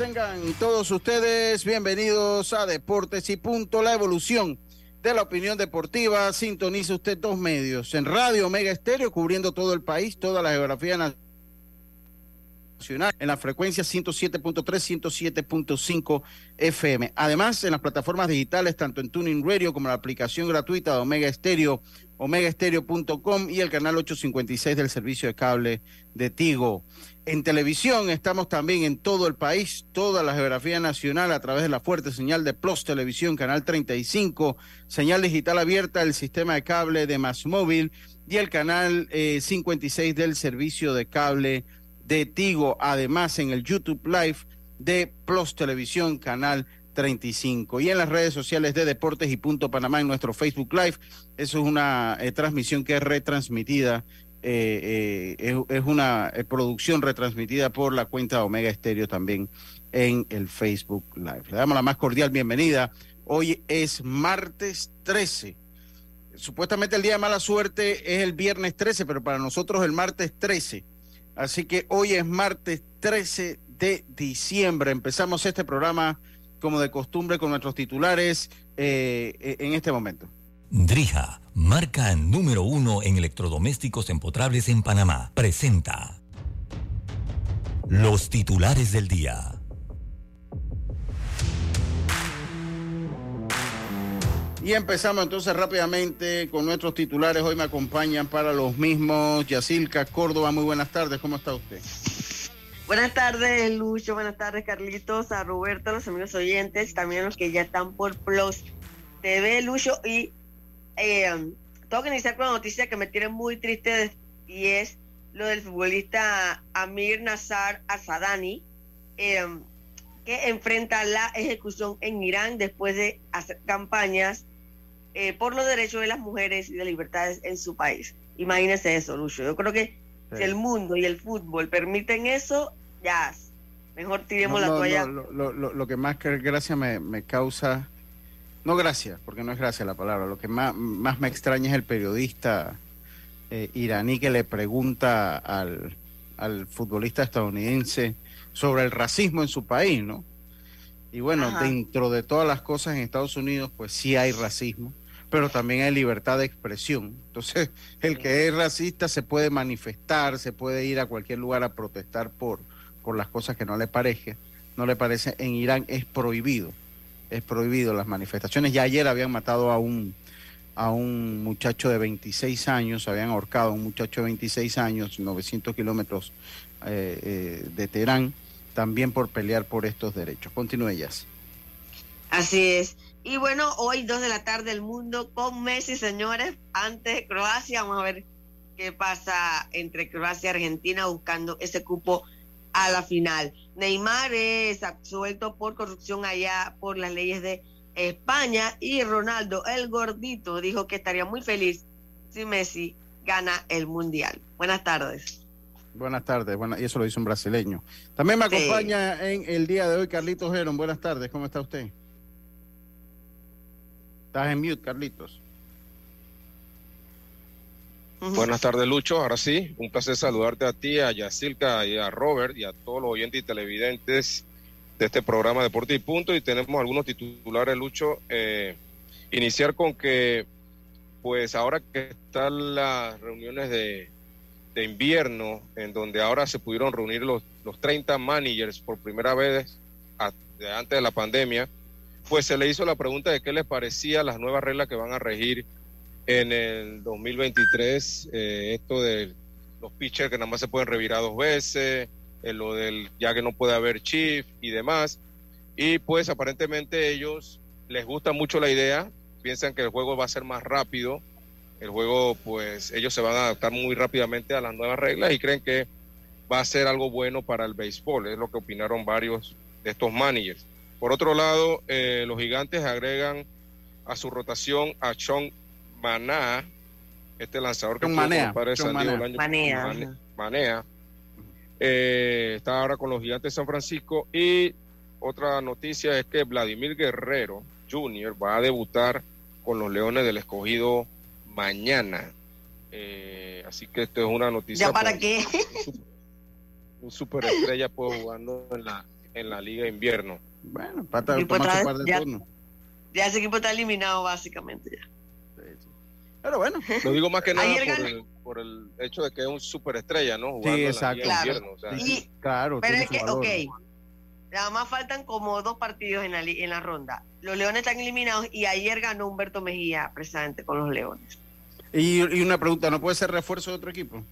Tengan todos ustedes. Bienvenidos a Deportes y Punto, la evolución de la opinión deportiva. Sintoniza usted dos medios. En Radio Omega Estéreo, cubriendo todo el país, toda la geografía nacional, en la frecuencia 107.3, 107.5 FM. Además, en las plataformas digitales, tanto en Tuning Radio como la aplicación gratuita de Omega Estéreo, omegaestereo.com y el canal 856 del servicio de cable de Tigo. En televisión estamos también en todo el país, toda la geografía nacional a través de la fuerte señal de Plus Televisión, canal 35, señal digital abierta del sistema de cable de Más Móvil y el canal 56 eh, del servicio de cable de Tigo. Además, en el YouTube Live de Plus Televisión, canal 35. Y en las redes sociales de Deportes y Punto Panamá, en nuestro Facebook Live. Eso es una eh, transmisión que es retransmitida eh, eh, es, una eh, producción retransmitida por la cuenta Omega Estéreo también en el Facebook Live. Le damos la más cordial bienvenida. Hoy es martes 13. Supuestamente el día de mala suerte es el viernes 13, pero para nosotros el martes 13. Así que hoy es martes 13 de diciembre. Empezamos este programa como de costumbre con nuestros titulares en este momento. Drija, marca número uno en electrodomésticos empotrables en Panamá, presenta los titulares del día. Y empezamos entonces rápidamente con nuestros titulares. Hoy me acompañan para los mismos Yacilca Córdoba. Muy buenas tardes, ¿cómo está usted? Buenas tardes, Lucho. Buenas tardes, Carlitos, a Roberto, a los amigos oyentes, también a los que ya están por Plus TV, Lucho. Y eh, tengo que iniciar con una noticia que me tiene muy triste y es lo del futbolista Amir Nazar Asadani, eh, que enfrenta la ejecución en Irán después de hacer campañas eh, por los derechos de las mujeres y de libertades en su país. Imagínese eso, Lucho. Yo creo que si el mundo y el fútbol permiten eso, ya, mejor tiremos la toalla. lo, que más que gracia me, me causa no gracias, porque no es gracia la palabra. Lo que más, me extraña es el periodista eh, iraní que le pregunta al, futbolista estadounidense sobre el racismo en su país, ¿no? Y bueno, dentro de todas las cosas en Estados Unidos, pues sí hay racismo, pero también hay libertad de expresión. Entonces, el que es racista se puede manifestar, se puede ir a cualquier lugar a protestar por, por las cosas que no le parezca, no le parece. En Irán es prohibido es prohibido las manifestaciones. Ya ayer habían matado a un, a un muchacho de 26 años, habían ahorcado a un muchacho de 26 años, 900 kilómetros eh, eh, de Teherán, también por pelear por estos derechos. Continúe, ellas. Así es. Y bueno, hoy dos de la tarde el mundo con Messi, señores, ante Croacia. Vamos a ver qué pasa entre Croacia y Argentina buscando ese cupo a la final. Neymar es absuelto por corrupción allá por las leyes de España y Ronaldo, el gordito, dijo que estaría muy feliz si Messi gana el Mundial. Buenas tardes. Buenas tardes, bueno, y eso lo dice un brasileño. También me acompaña en el día de hoy Carlitos Geron. Buenas tardes, ¿cómo está usted? Estás en mute, Carlitos. Buenas tardes, Lucho. Ahora sí, un placer saludarte a ti, a Yacilca y a Robert y a todos los oyentes y televidentes de este programa Deporte y Punto. Y tenemos algunos titulares, Lucho. Eh, iniciar con que, pues ahora que están las reuniones de, invierno, en donde ahora se pudieron reunir los, los 30 managers por primera vez antes de la pandemia, pues se le hizo la pregunta de qué les parecía las nuevas reglas que van a regir en el 2023 eh, esto de los pitchers que nada más se pueden revirar dos veces, en lo del ya que no puede haber chief y demás. Y pues aparentemente ellos les gusta mucho la idea, piensan que el juego va a ser más rápido, el juego pues ellos se van a adaptar muy rápidamente a las nuevas reglas y creen que va a ser algo bueno para el béisbol, es lo que opinaron varios de estos managers. Por otro lado, eh, los gigantes agregan a su rotación a Sean Maná, este lanzador que Manea, San Diego el año Manea. Manea. Eh, está ahora con los gigantes de San Francisco y otra noticia es que Vladimir Guerrero Jr. va a debutar con los Leones del Escogido mañana. Eh, así que esto es una noticia. ¿Ya para qué? Un superestrella pues jugando en la en la liga de invierno. Bueno, para tomar su par de ya- turnos. Ya ese equipo está eliminado básicamente. ya. Sí, sí. Pero bueno, Lo digo más que nada por el, por el hecho de que es un superestrella, ¿no? Jugando la exacto. Claro. invierno. o sea, sí, Y- claro. Pero es que, valor. ok, nada más faltan como dos partidos en la, en la ronda. Los Leones están eliminados y ayer ganó Humberto Mejía precisamente con los Leones. Y, y una pregunta, ¿no puede ser refuerzo de otro equipo?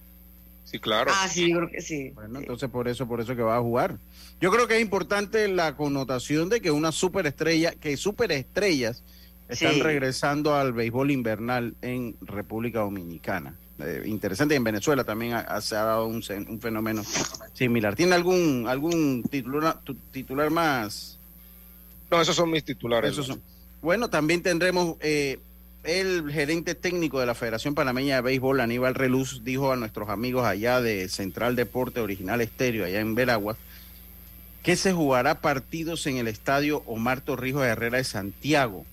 sí, claro. Ah, sí, yo creo que sí. Bueno, sí. entonces por eso, por eso que va a jugar. Yo creo que es importante la connotación de que una superestrella, que superestrellas están Sí. regresando al béisbol invernal en República Dominicana. Eh, interesante, y en Venezuela también ha- ha- se ha dado un, fenómeno similar. ¿Tiene algún algún titular, tu- titular más? No, esos son mis titulares. Esos son- Bueno, también tendremos eh, el gerente técnico de la Federación Panameña de Béisbol, Aníbal Reluz, dijo a nuestros amigos allá de Central Deporte Original Estéreo, allá en Veraguas, que se jugará partidos en el estadio Omar Torrijos Herrera de Santiago,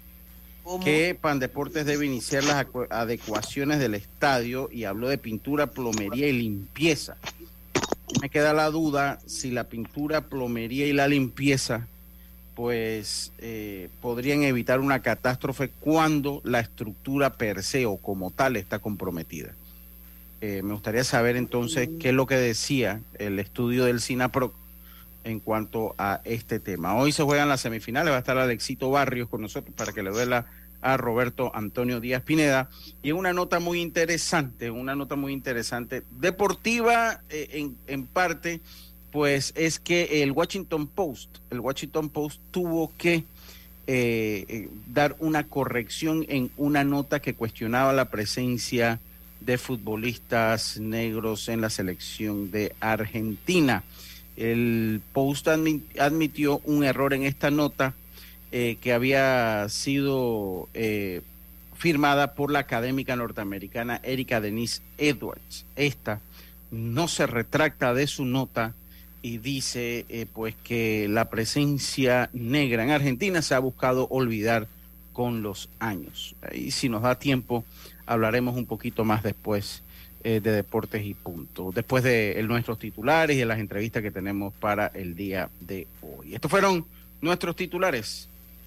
Que Pandeportes debe iniciar las adecuaciones del estadio y habló de pintura, plomería y limpieza. Me queda la duda si la pintura, plomería y la limpieza pues eh, podrían evitar una catástrofe cuando la estructura per se o como tal está comprometida. Eh, me gustaría saber entonces qué es lo que decía el estudio del SINAPROC en cuanto a este tema. Hoy se juegan las semifinales, va a estar Alexito Barrios con nosotros para que le duela a Roberto Antonio Díaz Pineda. Y una nota muy interesante, una nota muy interesante, deportiva eh, en, en parte, pues es que el Washington Post, el Washington Post tuvo que eh, eh, dar una corrección en una nota que cuestionaba la presencia de futbolistas negros en la selección de Argentina. El Post admi- admitió un error en esta nota eh, que había sido eh, firmada por la académica norteamericana Erika Denise Edwards. Esta no se retracta de su nota y dice eh, pues que la presencia negra en Argentina se ha buscado olvidar con los años. Y si nos da tiempo, hablaremos un poquito más después de deportes y punto, después de nuestros titulares y de las entrevistas que tenemos para el día de hoy. Estos fueron nuestros titulares.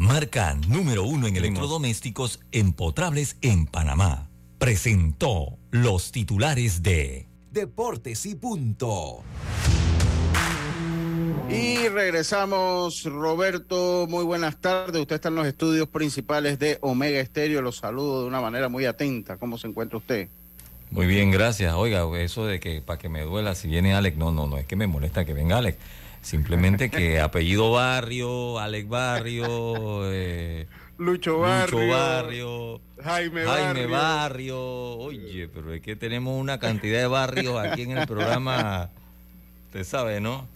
marca número uno en electrodomésticos empotrables en Panamá. Presentó los titulares de Deportes y punto. Y regresamos, Roberto, muy buenas tardes. Usted está en los estudios principales de Omega Estéreo. Los saludo de una manera muy atenta. ¿Cómo se encuentra usted? Muy bien, gracias. Oiga, eso de que para que me duela si viene Alex, no, no, no es que me molesta que venga Alex. Simplemente que apellido Barrio, Alex Barrio, eh, Lucho Barrio. Lucho Barrio, Jaime, Jaime Barrio. Barrio. Oye, pero es que tenemos una cantidad de barrios aquí en el programa. Usted sabe, ¿no?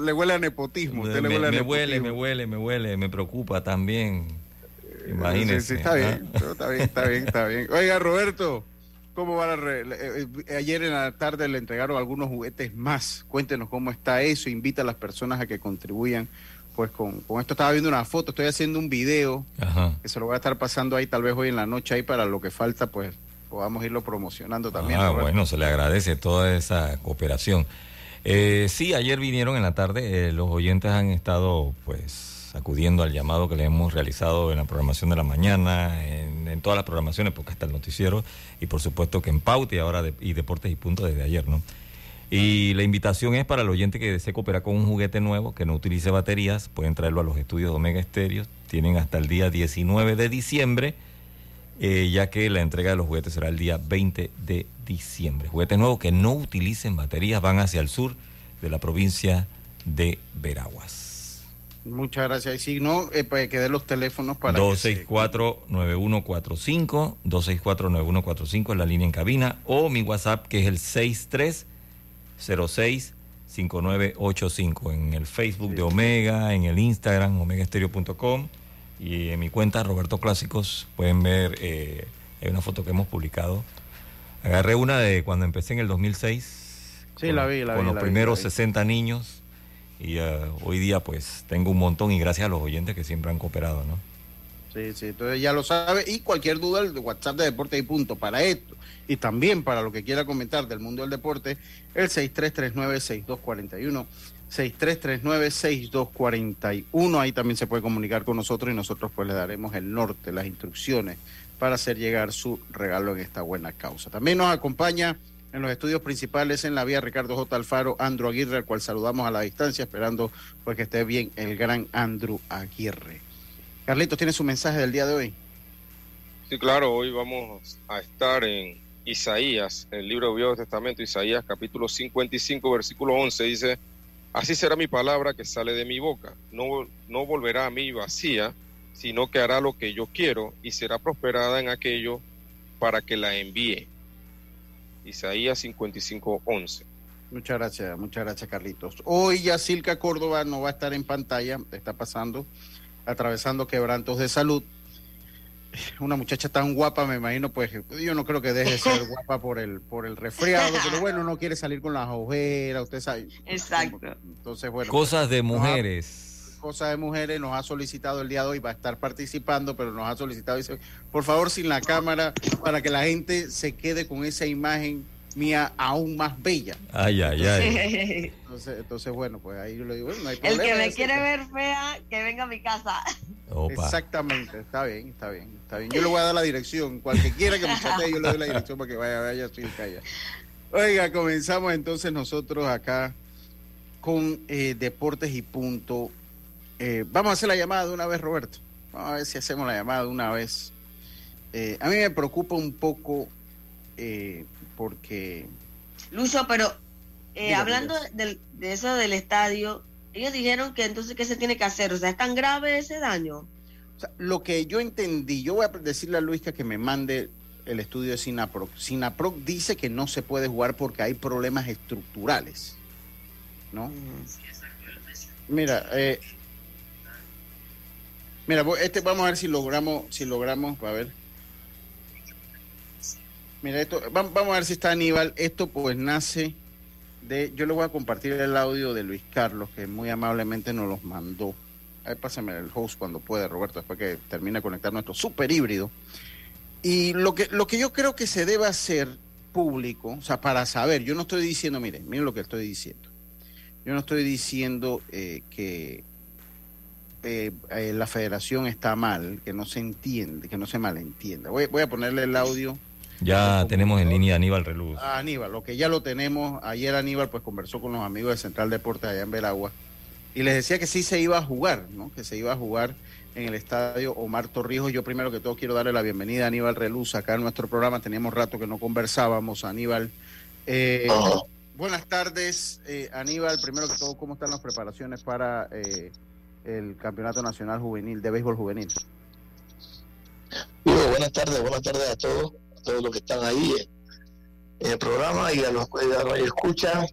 Le huele a nepotismo. Me, usted le me- huele a me nepotismo. huele, me huele, me huele, me preocupa también. Imagínese. Sí, sí, está ¿ah? bien, pero está bien, está bien, está bien. Oiga, Roberto, ¿cómo va la re- eh, eh, Ayer en la tarde le entregaron algunos juguetes más. Cuéntenos cómo está eso. Invita a las personas a que contribuyan. Pues con, con esto estaba viendo una foto, estoy haciendo un video Ajá. que se lo voy a estar pasando ahí tal vez hoy en la noche ahí para lo que falta, pues podamos irlo promocionando también. Ah, bueno, se le agradece toda esa cooperación. Eh, sí, ayer vinieron en la tarde. Eh, los oyentes han estado, pues, acudiendo al llamado que le hemos realizado en la programación de la mañana, en, todas las programaciones, porque hasta el noticiero, y por supuesto que en Pauta y ahora y Deportes y Punto desde ayer, ¿no? Y la invitación es para el oyente que desee cooperar con un juguete nuevo, que no utilice baterías, pueden traerlo a los estudios de Omega Estéreo. Tienen hasta el día 19 de diciembre, eh, ya que la entrega de los juguetes será el día 20 de diciembre. Juguetes nuevos que no utilicen baterías van hacia el sur de la provincia de Veraguas. Muchas gracias. Y si no, eh, pues que dé los teléfonos para. 264-9145, 264-9145 es la línea en cabina, o mi WhatsApp que es el 6306-5985 en el Facebook de Omega, en el Instagram, omegaestereo.com y en mi cuenta Roberto Clásicos pueden ver, eh, hay una foto que hemos publicado Agarré una de cuando empecé en el 2006. Sí, la vi, la Con los primeros 60 niños. Y uh, hoy día pues tengo un montón y gracias a los oyentes que siempre han cooperado, ¿no? Sí, sí, entonces ya lo sabe. Y cualquier duda, el WhatsApp de Deporte y Punto para esto. Y también para lo que quiera comentar del mundo del deporte, el 6339-6241. 6339-6241. Ahí también se puede comunicar con nosotros y nosotros pues le daremos el norte, las instrucciones para hacer llegar su regalo en esta buena causa. También nos acompaña en los estudios principales en la vía Ricardo J. Alfaro, Andrew Aguirre, al cual saludamos a la distancia, esperando pues que esté bien el gran Andrew Aguirre. Carlitos, ¿tiene su mensaje del día de hoy? Sí, claro, hoy vamos a estar en Isaías, el libro de Viejo Testamento, Isaías capítulo 55, versículo 11, dice, así será mi palabra que sale de mi boca, no, no volverá a mí vacía, sino que hará lo que yo quiero y será prosperada en aquello para que la envíe. Isaías 55, 11. Muchas gracias, muchas gracias Carlitos. Hoy ya Silca Córdoba no va a estar en pantalla, está pasando, atravesando quebrantos de salud. Una muchacha tan guapa, me imagino, pues yo no creo que deje de ser guapa por el, por el resfriado, pero bueno, no quiere salir con las ojeras, usted sabe. Exacto. Entonces, bueno. Cosas de mujeres. Cosa de Mujeres nos ha solicitado el día de hoy, va a estar participando, pero nos ha solicitado, dice, por favor, sin la cámara, para que la gente se quede con esa imagen mía aún más bella. Ay, ay, ay. Entonces, entonces bueno, pues ahí yo le digo, no hay problema. El que me quiere ver fea, que venga a mi casa. Exactamente, está bien, está bien, está bien. Yo le voy a dar la dirección, cualquiera quiera que me chate, yo le doy la dirección para que vaya, vaya, estoy calla. Oiga, comenzamos entonces nosotros acá con eh, Deportes y Punto eh, vamos a hacer la llamada de una vez, Roberto. Vamos a ver si hacemos la llamada de una vez. Eh, a mí me preocupa un poco eh, porque... Lucho, pero hablando de, eso del estadio, ellos dijeron que entonces, ¿qué se tiene que hacer? O sea, ¿es tan grave ese daño? lo que yo entendí, yo voy a decirle a Luisca que me mande el estudio de Sinaproc. Sinaproc dice que no se puede jugar porque hay problemas estructurales. ¿No? Mm. Mira, eh, Mira, este vamos a ver si logramos, si logramos, a ver. Mira, esto, vamos a ver si está Aníbal. Esto pues nace de, yo le voy a compartir el audio de Luis Carlos, que muy amablemente nos los mandó. A ver, pásame el host cuando puede, Roberto, después que termine conectar nuestro super híbrido. Y lo que, lo que yo creo que se debe hacer público, o sea, para saber, yo no estoy diciendo, miren, miren lo que estoy diciendo. Yo no estoy diciendo eh, que eh, eh, la federación está mal, que no se entiende, que no se malentienda. Voy, voy a ponerle el audio. Ya tenemos en línea a Aníbal Reluz. A Aníbal, lo que ya lo tenemos. Ayer Aníbal pues conversó con los amigos de Central Deportes allá en Veragua y les decía que sí se iba a jugar, ¿no? Que se iba a jugar en el estadio Omar Torrijos. Yo primero que todo quiero darle la bienvenida a Aníbal Reluz acá en nuestro programa. Teníamos rato que no conversábamos, Aníbal. Eh, buenas tardes, Aníbal. Primero que todo, ¿cómo están las preparaciones para el Campeonato Nacional Juvenil de Béisbol Juvenil. buenas tardes, buenas tardes a todos, a todos los que están ahí en, el programa y a los que escuchan.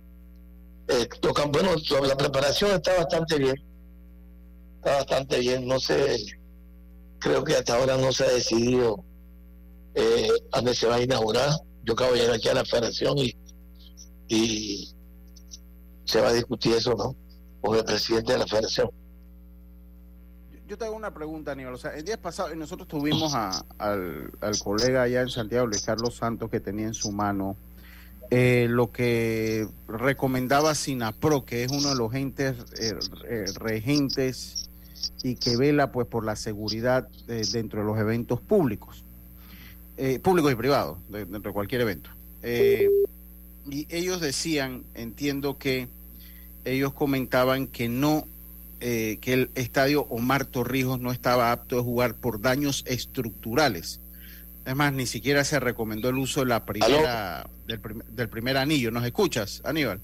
Eh, tocan, bueno, la preparación está bastante bien, está bastante bien, no sé, creo que hasta ahora no se ha decidido eh, a dónde se va a inaugurar. Yo acabo de llegar aquí a la federación y, y se va a discutir eso, ¿no? Con el presidente de la federación yo te hago una pregunta, Aníbal. O sea, el día pasado nosotros tuvimos al, colega allá en Santiago, Luis Carlos Santos, que tenía en su mano eh, lo que recomendaba SINAPRO, que es uno de los entes eh, eh, regentes y que vela pues por la seguridad dentro de los eventos públicos, públicos y privados, dentro de cualquier evento. y ellos decían, entiendo que ellos comentaban que no, que el estadio Omar Torrijos no estaba apto de jugar por daños estructurales es más, ni siquiera se recomendó el uso de la primera, del, primer anillo. ¿Nos escuchas, Aníbal?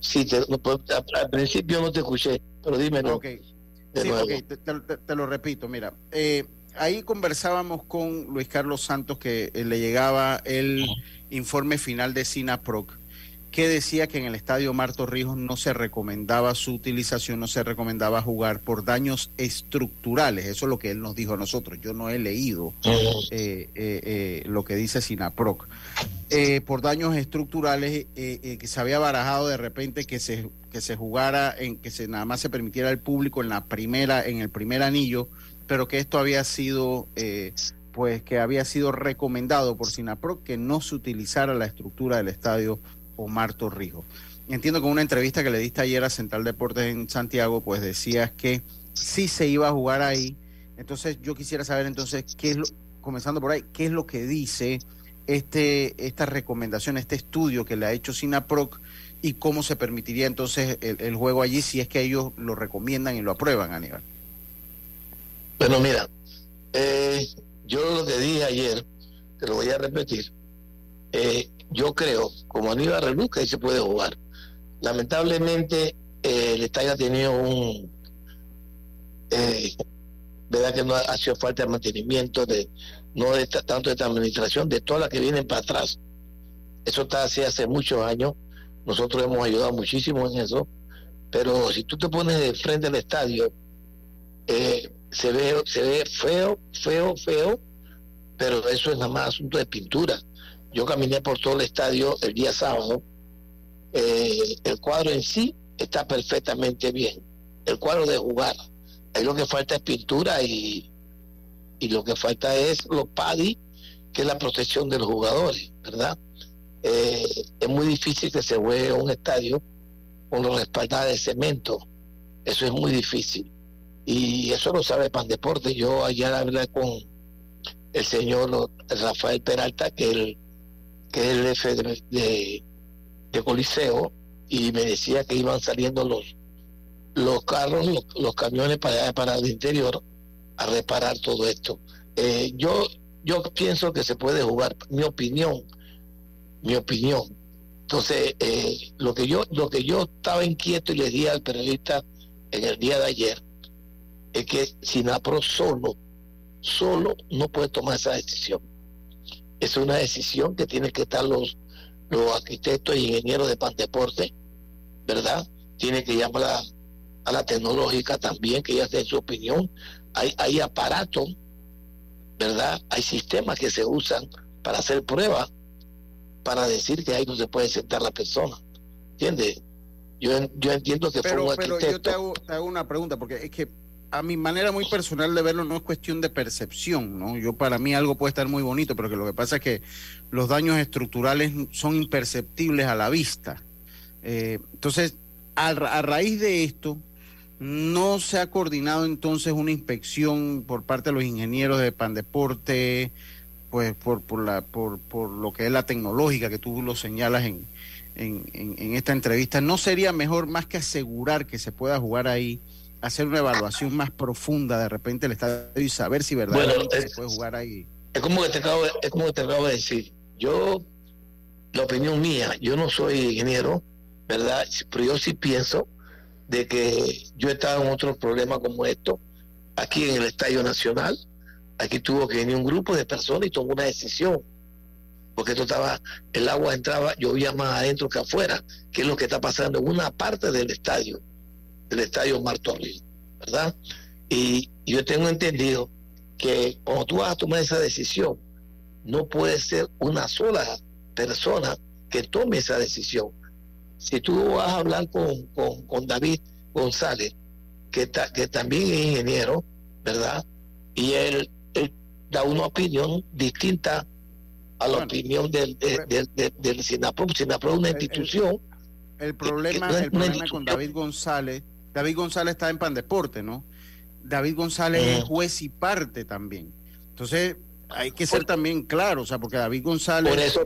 Sí, pues, al principio no te escuché, pero dímelo. Ok, sí, te, lo repito, mira. Eh, ahí conversábamos con Luis Carlos Santos que eh, le llegaba el informe final de SINAPROC que decía que en el estadio Marto Rijos no se recomendaba su utilización, no se recomendaba jugar por daños estructurales. Eso es lo que él nos dijo a nosotros. Yo no he leído eh, eh, eh, lo que dice Sinaproc. por daños estructurales que se había barajado de repente que se, que se jugara, en que se nada más se permitiera al público en la primera, en el primer anillo, pero que esto había sido pues que había sido recomendado por Sinaproc que no se utilizara la estructura del estadio Omar Torrijos. Entiendo que en una entrevista que le diste ayer a Central Deportes en Santiago, pues decías que sí se iba a jugar ahí. Entonces yo quisiera saber entonces qué es lo, comenzando por ahí, qué es lo que dice este, esta recomendación, este estudio que le ha hecho Sinaproc y cómo se permitiría entonces el, juego allí si es que ellos lo recomiendan y lo aprueban, Aníbal. Bueno, mira, eh, yo lo que dije ayer, te lo voy a repetir, eh, yo creo, como Aníbal Reluca, ahí se puede jugar. Lamentablemente, eh, el estadio ha tenido un. Eh, verdad que no ha, sido falta de mantenimiento, de no de tanto de esta administración, de todas las que vienen para atrás. Eso está así hace muchos años. Nosotros hemos ayudado muchísimo en eso. Pero si tú te pones de frente al estadio, eh, se ve se ve feo, feo, feo, pero eso es nada más asunto de pintura. Yo caminé por todo el estadio el día sábado. Eh, el cuadro en sí está perfectamente bien. El cuadro de jugar. Ahí lo que falta es pintura y, y lo que falta es los paddy, que es la protección de los jugadores, ¿verdad? Eh, es muy difícil que se juegue un estadio con los respaldados de cemento. Eso es muy difícil. Y eso lo sabe Pan Deporte. Yo ayer hablé con el señor Rafael Peralta, que él que es el jefe de, de, Coliseo, y me decía que iban saliendo los, los carros, los, camiones para, para el interior a reparar todo esto. Eh, yo, yo pienso que se puede jugar, mi opinión, mi opinión. Entonces, eh, lo que yo, lo que yo estaba inquieto y le di al periodista en el día de ayer, es que Sinapro solo, solo no puede tomar esa decisión es una decisión que tienen que estar los, los arquitectos y ingenieros de Pandeporte, ¿verdad? Tienen que llamar a, a la tecnológica también, que ya den su opinión. Hay, hay aparatos, ¿verdad? Hay sistemas que se usan para hacer pruebas, para decir que ahí no se puede sentar la persona. ¿Entiendes? Yo, yo entiendo que fue un arquitecto. Pero yo te hago, te hago una pregunta, porque es que a mi manera muy personal de verlo no es cuestión de percepción, ¿no? Yo para mí algo puede estar muy bonito, pero que lo que pasa es que los daños estructurales son imperceptibles a la vista. Eh, entonces, a, raíz de esto, no se ha coordinado entonces una inspección por parte de los ingenieros de Pandeporte, pues por, por, la, por, por lo que es la tecnológica que tú lo señalas en, en, en esta entrevista. ¿No sería mejor más que asegurar que se pueda jugar ahí? Hacer una evaluación más profunda de repente el estadio y saber si verdaderamente se puede jugar ahí. Es como que te acabo, es como que te acabo de decir. Yo, la opinión mía, yo no soy ingeniero, ¿verdad? Pero yo sí pienso de que yo estaba en otro problema como esto, aquí en el Estadio Nacional, aquí tuvo que venir un grupo de personas y tomó una decisión, porque esto estaba, el agua entraba, llovía más adentro que afuera, que es lo que está pasando en una parte del estadio del estadio Martorell, ¿verdad? Y yo tengo entendido que cuando tú vas a tomar esa decisión, no puede ser una sola persona que tome esa decisión. Si tú vas a hablar con, con, David González, que, que también es ingeniero, ¿verdad? Y él, da una opinión distinta a la opinión del, del, del, del SINAPRO. SINAPRO es una institución. El, problema, el problema con David González, David González está en Pandeporte, ¿no? David González es juez y parte también. Entonces, hay que ser también claro, o sea, porque David González es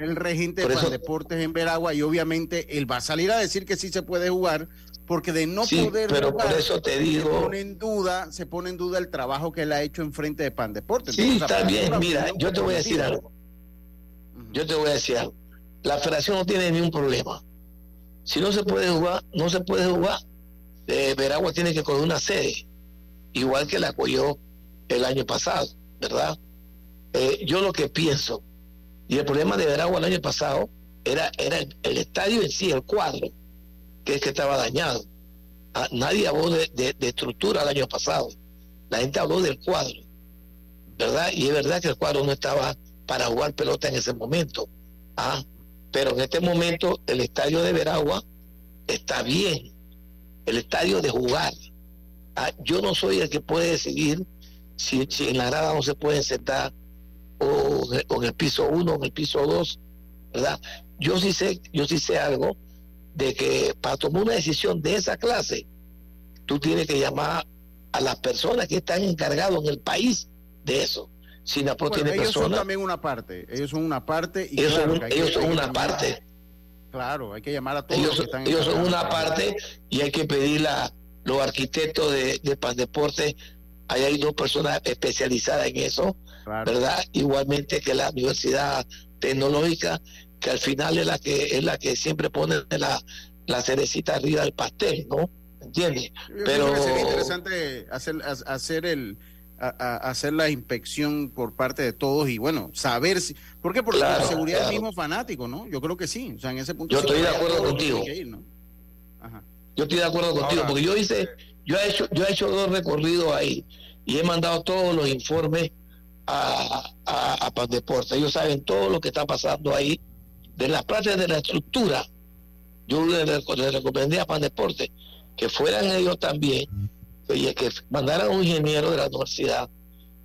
el, regente de Pandeportes en Veragua y obviamente él va a salir a decir que sí se puede jugar, porque de no poder pero por eso te digo se pone en duda se pone en duda el trabajo que él ha hecho en frente de Pan Deporte sí está bien. mira yo te voy a decir algo. Yo te voy a decir algo. La federación no tiene ningún problema. Si no se puede jugar no se puede jugar Veragua tiene que coger una sede igual que la cogió el año pasado verdad eh, yo lo que pienso y el problema de Veragua el año pasado era era el estadio en sí el cuadro que es que estaba dañado. Ah, nadie habló de, estructura el año pasado. La gente habló del cuadro, ¿verdad? Y es verdad que el cuadro no estaba para jugar pelota en ese momento. Ah, pero en este momento el estadio de Veragua está bien. El estadio de jugar. Ah, yo no soy el que puede decidir si, en la grada no se puede sentar o, o en el piso 1 o en el piso 2, ¿verdad? Yo sí sé, yo sí sé algo de que para tomar una decisión de esa clase, tú tienes que llamar a las personas que están encargados en el país de eso. Si tiene ellos son también una parte, ellos son una parte y ellos son, una parte. Claro, hay que llamar a todos ellos, los que están Ellos son una parte y hay que pedir a los arquitectos de, de Pandeporte, ahí hay dos personas especializadas en eso, ¿verdad? Igualmente que la Universidad Tecnológica que al final es la que es la que siempre pone la, la cerecita arriba del pastel, ¿no? ¿Entiendes? Pero sería interesante hacer hacer el hacer la inspección por parte de todos y bueno, saber si ¿por qué? Porque la seguridad del mismo fanático, ¿no? Yo creo que sí, o sea, en ese punto Yo estoy de acuerdo contigo. Yo estoy de acuerdo contigo porque yo hice yo he hecho yo he hecho dos recorridos ahí y he mandado todos los informes a, a, a Pan Deporte. Ellos saben todo lo que está pasando ahí de las partes de la estructura, yo le, recomendé a Pan Deporte que fueran ellos también, y que mandaran a un ingeniero de la universidad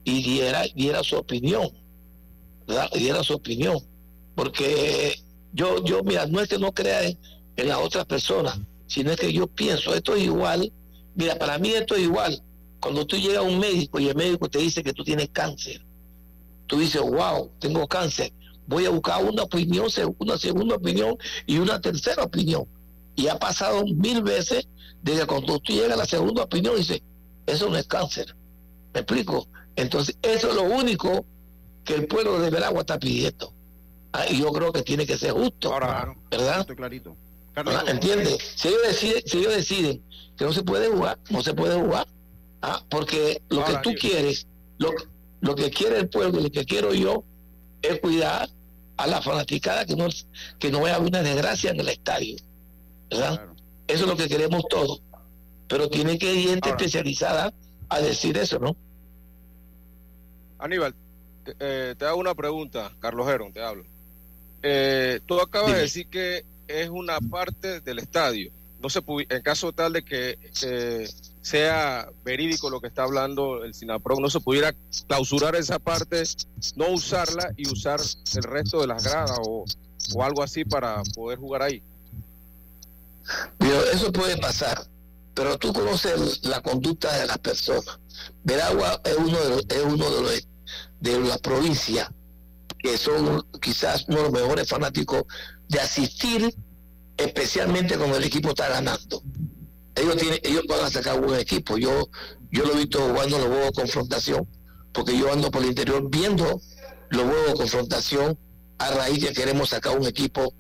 y diera, diera su opinión, diera su opinión, porque yo, yo, mira, no es que no crea en, en las otras personas, sino es que yo pienso, esto es igual, mira, para mí esto es igual, cuando tú llegas a un médico y el médico te dice que tú tienes cáncer, tú dices, wow, tengo cáncer, voy a buscar una opinión, una segunda opinión y una tercera opinión. Y ha pasado mil veces desde cuando tú llegas a la segunda opinión y dices, eso no es cáncer. ¿Me explico? Entonces, eso es lo único que el pueblo de Veragua está pidiendo. Ah, y yo creo que tiene que ser justo. ¿Verdad? clarito. Ah, ¿Entiendes? Si ellos, deciden, si ellos deciden que no se puede jugar, no se puede jugar. Ah, porque lo que tú quieres, lo, lo que quiere el pueblo y lo que quiero yo es cuidar a la fanaticada que no, que no vaya una desgracia en el estadio. ¿verdad? Eso es lo que queremos todos. Pero tiene que ir gente especializada a decir eso, ¿no? Aníbal, te, eh, hago una pregunta, Carlos Heron, te hablo. Eh, tú acabas de decir que es una parte del estadio. No se en caso tal de que eh, sea verídico lo que está hablando el SINAPRO, no se pudiera clausurar esa parte, no usarla y usar el resto de las gradas o, algo así para poder jugar ahí. Pero eso puede pasar, pero tú conoces la conducta de las personas. Veragua es uno de los, es uno de los de la provincia que son quizás uno de los mejores fanáticos de asistir, especialmente cuando el equipo está ganando ellos tienen, ellos van a sacar un equipo. Yo, yo lo he visto jugando los huevos de confrontación, porque yo ando por el interior viendo los huevos de confrontación a raíz de que queremos sacar un equipo,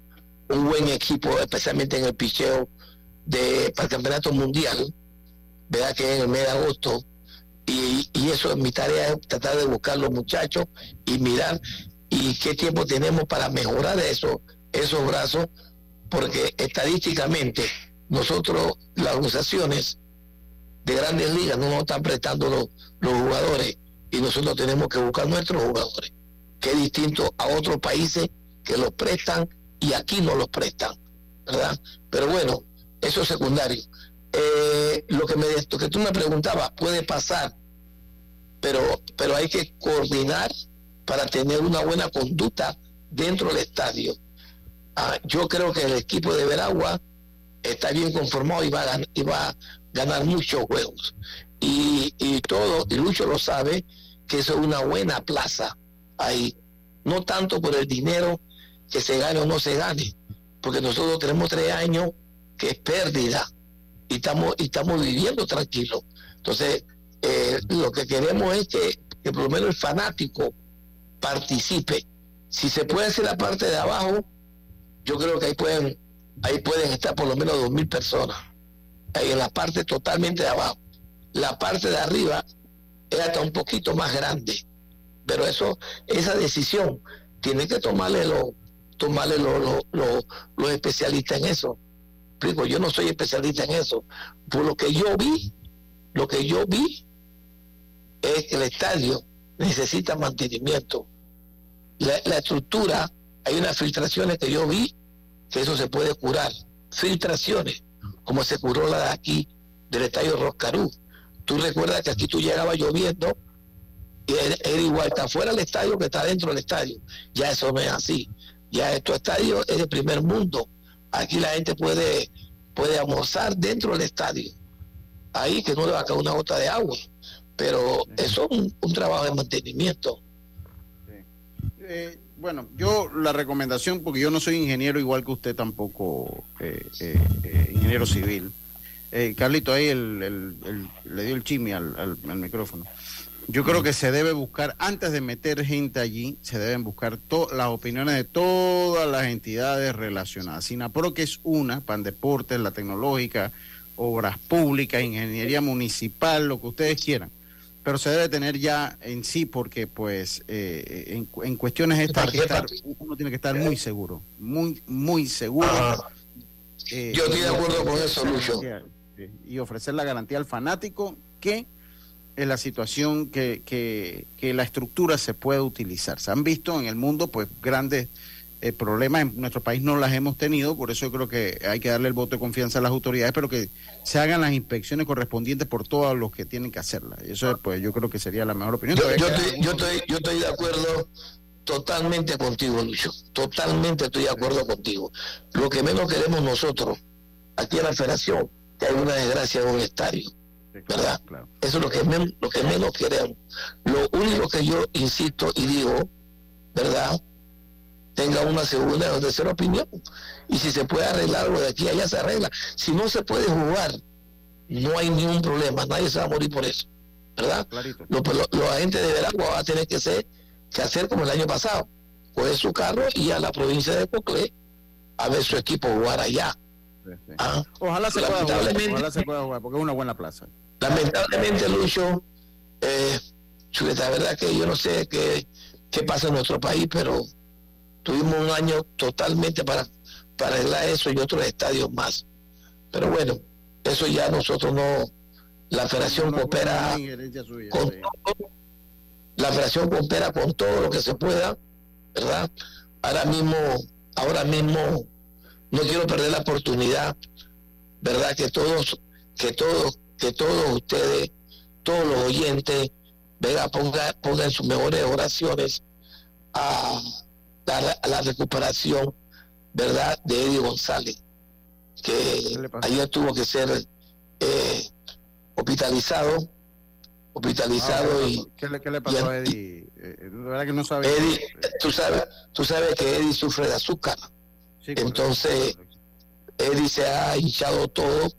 un buen equipo, especialmente en el picheo para el campeonato mundial, vea que en el mes de agosto, y, eso es mi tarea, es tratar de buscar los muchachos y mirar y qué tiempo tenemos para mejorar eso, esos brazos, porque estadísticamente nosotros, las organizaciones de grandes ligas, no nos están prestando los, jugadores y nosotros tenemos que buscar nuestros jugadores, que es distinto a otros países que los prestan y aquí no los prestan, ¿verdad? Pero bueno, eso es secundario. Eh, lo que me lo que tú me preguntabas puede pasar, pero pero hay que coordinar para tener una buena conducta dentro del estadio. Ah, yo creo que el equipo de Veragua está bien conformado y va a, y va a ganar muchos juegos. Y, y todo, y Lucho lo sabe, que es una buena plaza ahí. No tanto por el dinero que se gane o no se gane, porque nosotros tenemos tres años que es pérdida y estamos, y estamos viviendo tranquilos. Entonces, eh, lo que queremos es que, por lo menos el fanático participe. Si se puede hacer la parte de abajo, yo creo que ahí pueden, ahí pueden estar por lo menos dos mil personas. Ahí en la parte totalmente de abajo. La parte de arriba es hasta un poquito más grande. Pero eso, esa decisión tiene que tomarle los tomarle los especialistas en eso. Yo no soy especialista en eso. Por lo que yo vi, lo que yo vi es que el estadio necesita mantenimiento. La, estructura, hay unas filtraciones que yo vi que eso se puede curar. Filtraciones, como se curó la de aquí, del estadio Roscarú. Tú recuerdas que aquí tú llegabas lloviendo y era, igual, está fuera del estadio que está dentro del estadio. Ya eso no es así. Ya estos estadios es de primer mundo. Aquí la gente puede, puede almorzar dentro del estadio. Ahí que no le va a caer una gota de agua. Pero eso es un, trabajo de mantenimiento. Eh, bueno, yo la recomendación, porque yo no soy ingeniero igual que usted tampoco, eh, eh, ingeniero civil. Carlito, ahí el, le dio el chimi al micrófono. Yo creo que se debe buscar, antes de meter gente allí, se deben buscar las opiniones de todas las entidades relacionadas. SINAPRO, que es una, PAN Deportes, la tecnológica, obras públicas, ingeniería municipal, lo que ustedes quieran. Pero se debe tener ya en sí, porque pues eh, en, cuestiones estas uno tiene que estar muy seguro, muy, muy seguro. Eh, Yo estoy de acuerdo con eso, Lucho. Y ofrecer la garantía al fanático que en la situación que, que, la estructura se puede utilizar. Se han visto en el mundo pues grandes eh, problemas, en nuestro país no las hemos tenido, por eso yo creo que hay que darle el voto de confianza a las autoridades, pero que se hagan las inspecciones correspondientes por todos los que tienen que hacerlas. Eso pues yo creo que sería la mejor opinión. Yo, estoy, yo, estoy, yo estoy de acuerdo totalmente contigo, Lucho, totalmente estoy de acuerdo contigo. Lo que menos queremos nosotros, aquí en la federación, que hay una desgracia en un estadio ¿verdad? Eso es lo que, lo que menos queremos. Lo único que yo insisto y digo, ¿verdad? Tenga una segunda o tercera opinión. Y si se puede arreglar algo de aquí allá, se arregla. Si no se puede jugar, no hay ningún problema. Nadie se va a morir por eso. ¿Verdad? Los lo, agentes de Veragua van a tener que, ser, que hacer como el año pasado. Coger su carro y a la provincia de Coclé a ver su equipo jugar allá. Ah, ojalá, se pueda jugar, ojalá se pueda jugar, porque es una buena plaza. Lamentablemente, Lucho, eh, la verdad que yo no sé qué, qué pasa en nuestro país, pero tuvimos un año totalmente para, para arreglar eso y otros estadios más. Pero bueno, eso ya nosotros no, la federación coopera con todo, la federación coopera con todo lo que se pueda, ¿verdad? Ahora mismo, ahora mismo no quiero perder la oportunidad, ¿verdad? Que todos, que todos que todos ustedes, todos los oyentes, venga, pongan, sus mejores oraciones a la, recuperación, ¿verdad?, de Eddie González, que ayer tuvo que ser eh, hospitalizado, hospitalizado ah, y... ¿Qué le, qué le pasó a Eddie? Eh, eh, verdad que no sabe. Eddie, tú sabes, tú sabes que Eddie sufre de azúcar. Entonces, Eddie se ha hinchado todo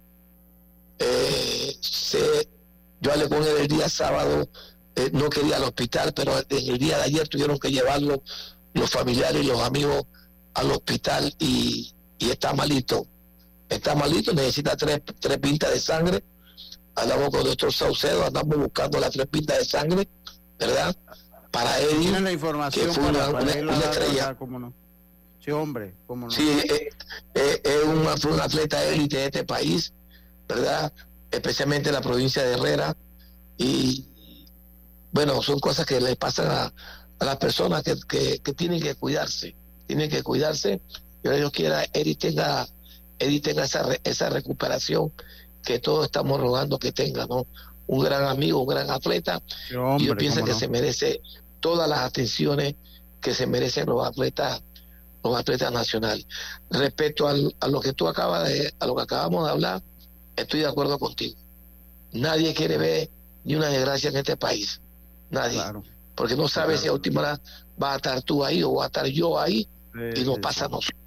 eh, se, yo hablé con él el día sábado, eh, no quería al hospital, pero el día de ayer tuvieron que llevarlo los familiares y los amigos al hospital y, está malito. Está malito, necesita tres, tres pintas de sangre. Andamos con nuestro Saucedo, andamos buscando las tres pintas de sangre, ¿verdad? Para él. la información que fue una, estrella. no? Sí, hombre, ¿cómo no? Sí, eh, eh, es una, fue un atleta élite de este país ¿verdad? Especialmente en la provincia de Herrera. Y bueno, son cosas que le pasan a, las personas que, tienen que cuidarse, tienen que cuidarse. Yo Dios quiera, Eri tenga, tenga esa, esa recuperación que todos estamos rogando que tenga, ¿no? Un gran amigo, un gran atleta. y yo pienso que se merece todas las atenciones que se merecen los atletas los atletas nacionales. Respecto al, a lo que tú acabas de, a lo que acabamos de hablar, estoy de acuerdo contigo. Nadie quiere ver ni una desgracia en este país. Nadie. Porque no sabe si a última hora va a estar tú ahí o va a estar yo ahí y no pasa a nosotros.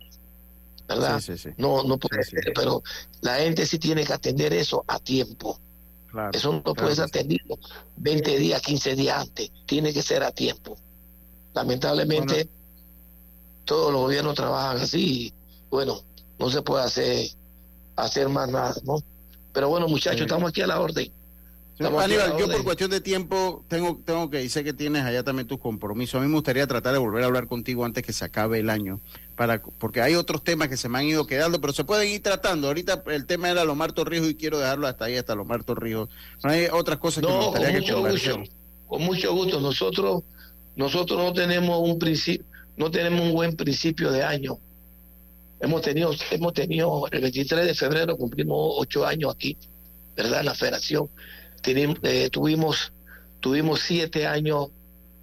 ¿Verdad? no, no puede ser, pero la gente sí tiene que atender eso a tiempo. eso no puede ser atendido 20 días, 15 días antes. Tiene que ser a tiempo. Lamentablemente todos los gobiernos trabajan así y bueno, no se puede hacer, hacer más nada, ¿no? Pero bueno, muchachos, estamos aquí a la orden. Aníbal, yo por cuestión de tiempo tengo, tengo que, y sé que tienes allá también tus compromisos. A mí me gustaría tratar de volver a hablar contigo antes que se acabe el año, para, porque hay otros temas que se me han ido quedando, pero se pueden ir tratando. Ahorita el tema era Lomar Torrijos y quiero dejarlo hasta ahí, hasta Lomar Torrijos. No hay otras cosas que me gustaría con mucho gusto, Con mucho gusto. Nosotros, nosotros no tenemos un principio, no tenemos un buen principio de año. Hemos tenido, hemos tenido, el 23 de febrero cumplimos ocho años aquí, ¿verdad? En la federación. Eh, tuvimos, tuvimos siete años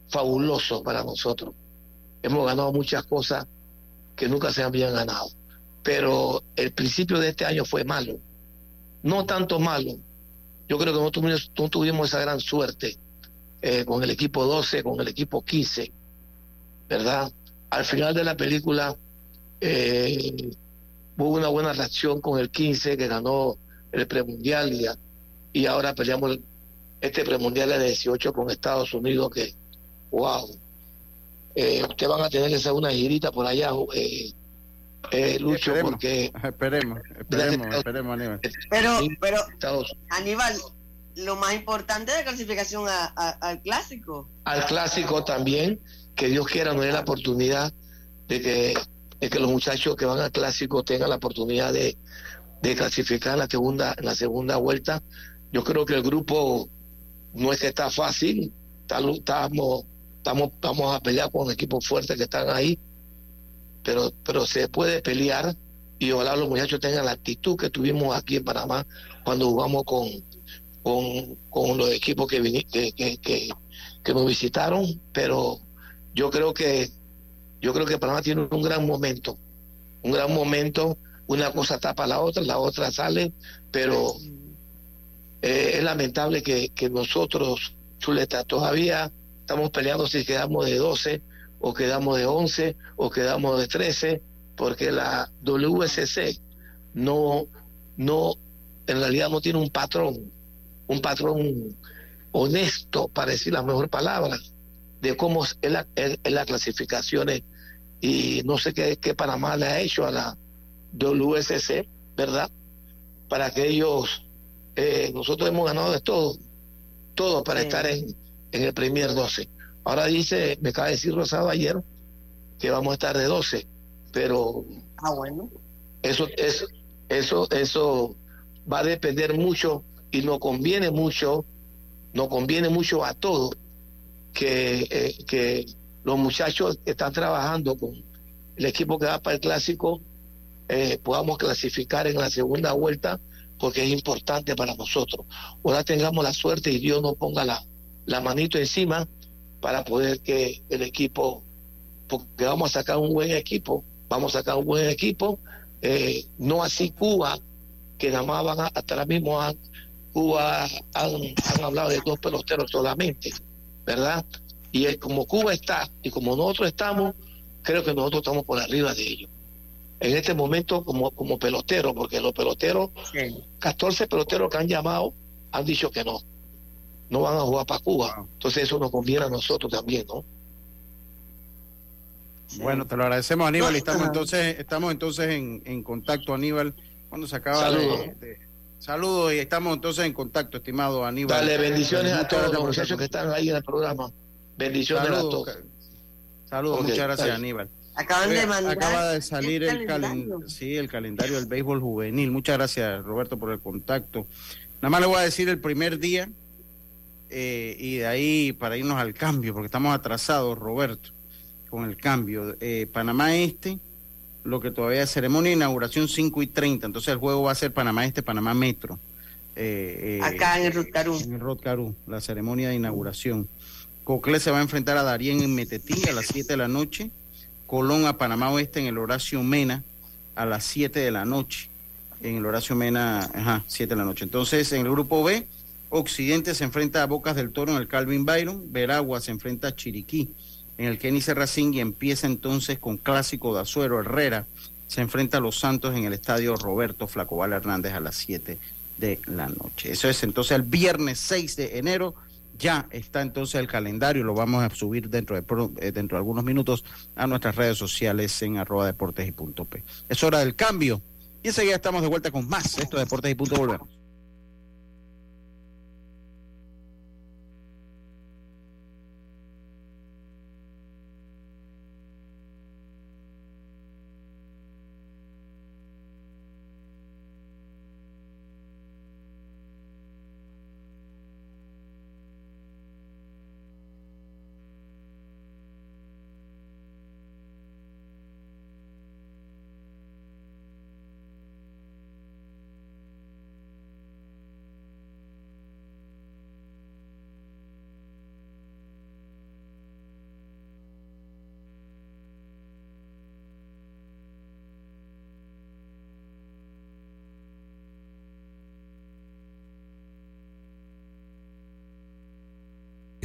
fabulosos para nosotros. Hemos ganado muchas cosas que nunca se habían ganado. Pero el principio de este año fue malo. No tanto malo. Yo creo que no tuvimos, no tuvimos esa gran suerte eh, con el equipo 12, con el equipo 15, ¿verdad? Al final de la película eh, hubo una buena reacción con el 15 que ganó el premundial y, y ahora peleamos este premundial de 18 con Estados Unidos que wow. Eh, ustedes van a tener que hacer una girita por allá eh, eh Lucho porque esperemos esperemos esperemos Aníbal. Pero pero Aníbal lo más importante de la clasificación al clásico. Al clásico también que Dios quiera nos dé la oportunidad de que, que los muchachos que van al clásico tengan la oportunidad de, clasificar en la segunda, la segunda vuelta. Yo creo que el grupo no es que está fácil, estamos, estamos, estamos a pelear con equipos fuertes que están ahí, pero, pero se puede pelear y ojalá los muchachos tengan la actitud que tuvimos aquí en Panamá cuando jugamos con, con, los equipos que, que, que, que nos visitaron, pero yo creo que yo creo que Panamá tiene un gran momento, un gran momento, una cosa tapa la otra, la otra sale, pero eh, es lamentable que, que nosotros, Chuleta, todavía estamos peleando si quedamos de 12 o quedamos de 11 o quedamos de 13, porque la WSC no, no, en realidad no tiene un patrón, un patrón honesto, para decir la mejor palabra, de cómo es la, es la clasificaciones y no sé qué, qué Panamá le ha hecho a la WSC, ¿verdad? Para que ellos, eh, nosotros hemos ganado de todo, todo para estar en, en el Premier 12. Ahora dice, me acaba de decir Rosado ayer, que vamos a estar de 12, pero ah, bueno. eso, eso, eso, eso va a depender mucho y nos conviene mucho, nos conviene mucho a todos que, eh, que los muchachos que están trabajando con el equipo que va para el clásico eh, podamos clasificar en la segunda vuelta porque es importante para nosotros. Ahora tengamos la suerte y Dios nos ponga la, la manito encima para poder que el equipo, porque vamos a sacar un buen equipo, vamos a sacar un buen equipo, eh, no así Cuba, que nada más van a, hasta ahora mismo Cuba han, han hablado de dos peloteros solamente ¿verdad? Y como Cuba está y como nosotros estamos, creo que nosotros estamos por arriba de ellos. En este momento, como, como peloteros, porque los peloteros, 14 peloteros que han llamado, han dicho que no. No van a jugar para Cuba. Entonces eso nos conviene a nosotros también, ¿no? Bueno, te lo agradecemos, Aníbal. estamos entonces, estamos entonces en, en contacto, Aníbal. Cuando se acaba de Saludos y estamos entonces en contacto, estimado Aníbal. Dale, bendiciones a todos los muchachos que están ahí en el programa. Bendiciones a todos. Saludos, muchas gracias Aníbal. Acaban de mandar Acaba de salir el, calendario. sí, el calendario del béisbol juvenil. Muchas gracias, Roberto, por el contacto. Nada más le voy a decir el primer día eh, y de ahí para irnos al cambio, porque estamos atrasados, Roberto, con el cambio. Eh, Panamá Este, lo que todavía es ceremonia de inauguración 5 y 30, entonces el juego va a ser Panamá Este, Panamá Metro. Eh, eh, Acá en el Rotcarú. En el Rotcarú, la ceremonia de inauguración. Coclé se va a enfrentar a Darien en Metetí a las 7 de la noche. Colón a Panamá Oeste en el Horacio Mena a las 7 de la noche. En el Horacio Mena, ajá, 7 de la noche. Entonces, en el grupo B, Occidente se enfrenta a Bocas del Toro en el Calvin Byron. Veragua se enfrenta a Chiriquí en el Kenny Serracín y empieza entonces con Clásico de Azuero Herrera. Se enfrenta a los Santos en el estadio Roberto Flacobal Hernández a las 7 de la noche. Eso es entonces el viernes 6 de enero. Ya está entonces el calendario, lo vamos a subir dentro de, eh, dentro de algunos minutos a nuestras redes sociales en arroba deportes y punto P. Es hora del cambio. Y enseguida estamos de vuelta con más. Esto de Deportes y Punto Volvemos.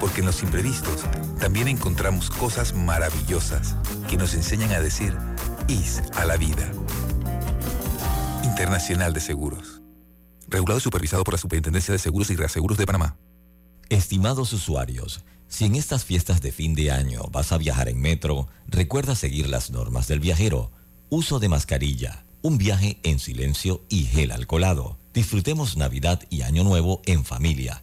porque en los imprevistos también encontramos cosas maravillosas que nos enseñan a decir IS a la vida. Internacional de Seguros. Regulado y supervisado por la Superintendencia de Seguros y Reaseguros de Panamá. Estimados usuarios, si en estas fiestas de fin de año vas a viajar en metro, recuerda seguir las normas del viajero. Uso de mascarilla, un viaje en silencio y gel alcoholado. Disfrutemos Navidad y Año Nuevo en familia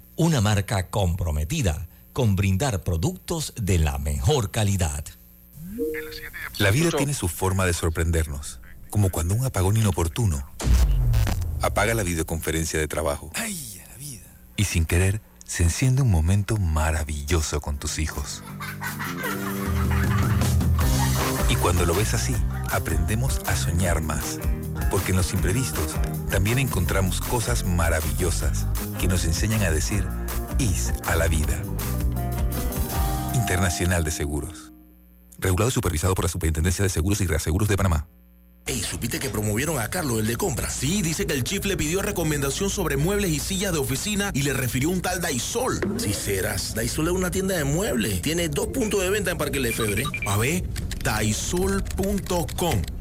una marca comprometida con brindar productos de la mejor calidad. La vida tiene su forma de sorprendernos, como cuando un apagón inoportuno apaga la videoconferencia de trabajo. ¡Ay, la vida! Y sin querer, se enciende un momento maravilloso con tus hijos. Y cuando lo ves así, aprendemos a soñar más porque en los imprevistos también encontramos cosas maravillosas que nos enseñan a decir IS a la vida. Internacional de Seguros. Regulado y supervisado por la Superintendencia de Seguros y Reaseguros de Panamá. Ey, ¿supiste que promovieron a Carlos, el de compra? Sí, dice que el chief le pidió recomendación sobre muebles y sillas de oficina y le refirió un tal Daisol. Si serás, Daisol es una tienda de muebles. Tiene dos puntos de venta en Parque Lefebvre. A ver, daisol.com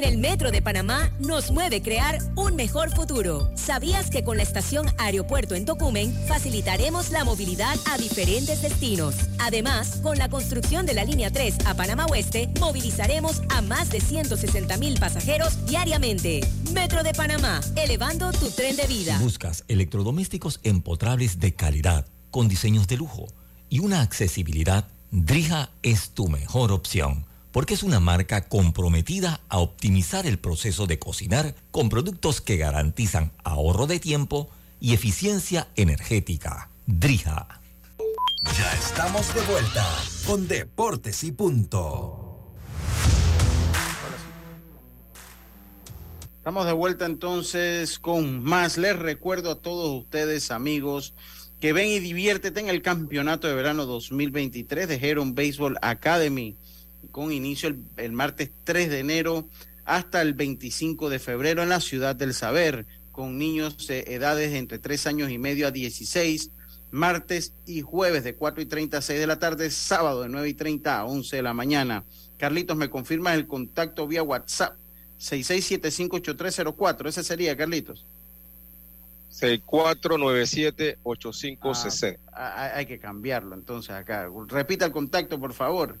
En el Metro de Panamá nos mueve crear un mejor futuro. ¿Sabías que con la estación Aeropuerto en Tocumen facilitaremos la movilidad a diferentes destinos? Además, con la construcción de la línea 3 a Panamá Oeste, movilizaremos a más de 160 mil pasajeros diariamente. Metro de Panamá, elevando tu tren de vida. buscas electrodomésticos empotrables de calidad, con diseños de lujo y una accesibilidad, Drija es tu mejor opción porque es una marca comprometida a optimizar el proceso de cocinar con productos que garantizan ahorro de tiempo y eficiencia energética. Drija. Ya estamos de vuelta con Deportes y Punto. Estamos de vuelta entonces con más. Les recuerdo a todos ustedes, amigos, que ven y diviértete en el campeonato de verano 2023 de Heron Baseball Academy con inicio el, martes 3 de enero hasta el 25 de febrero en la ciudad del saber, con niños de edades entre 3 años y medio a 16, martes y jueves de 4 y 30 a 6 de la tarde, sábado de 9 y 30 a 11 de la mañana. Carlitos, ¿me confirmas el contacto vía WhatsApp? 66758304, ese sería, Carlitos. 6497-8560. Ah, hay que cambiarlo entonces acá. Repita el contacto, por favor.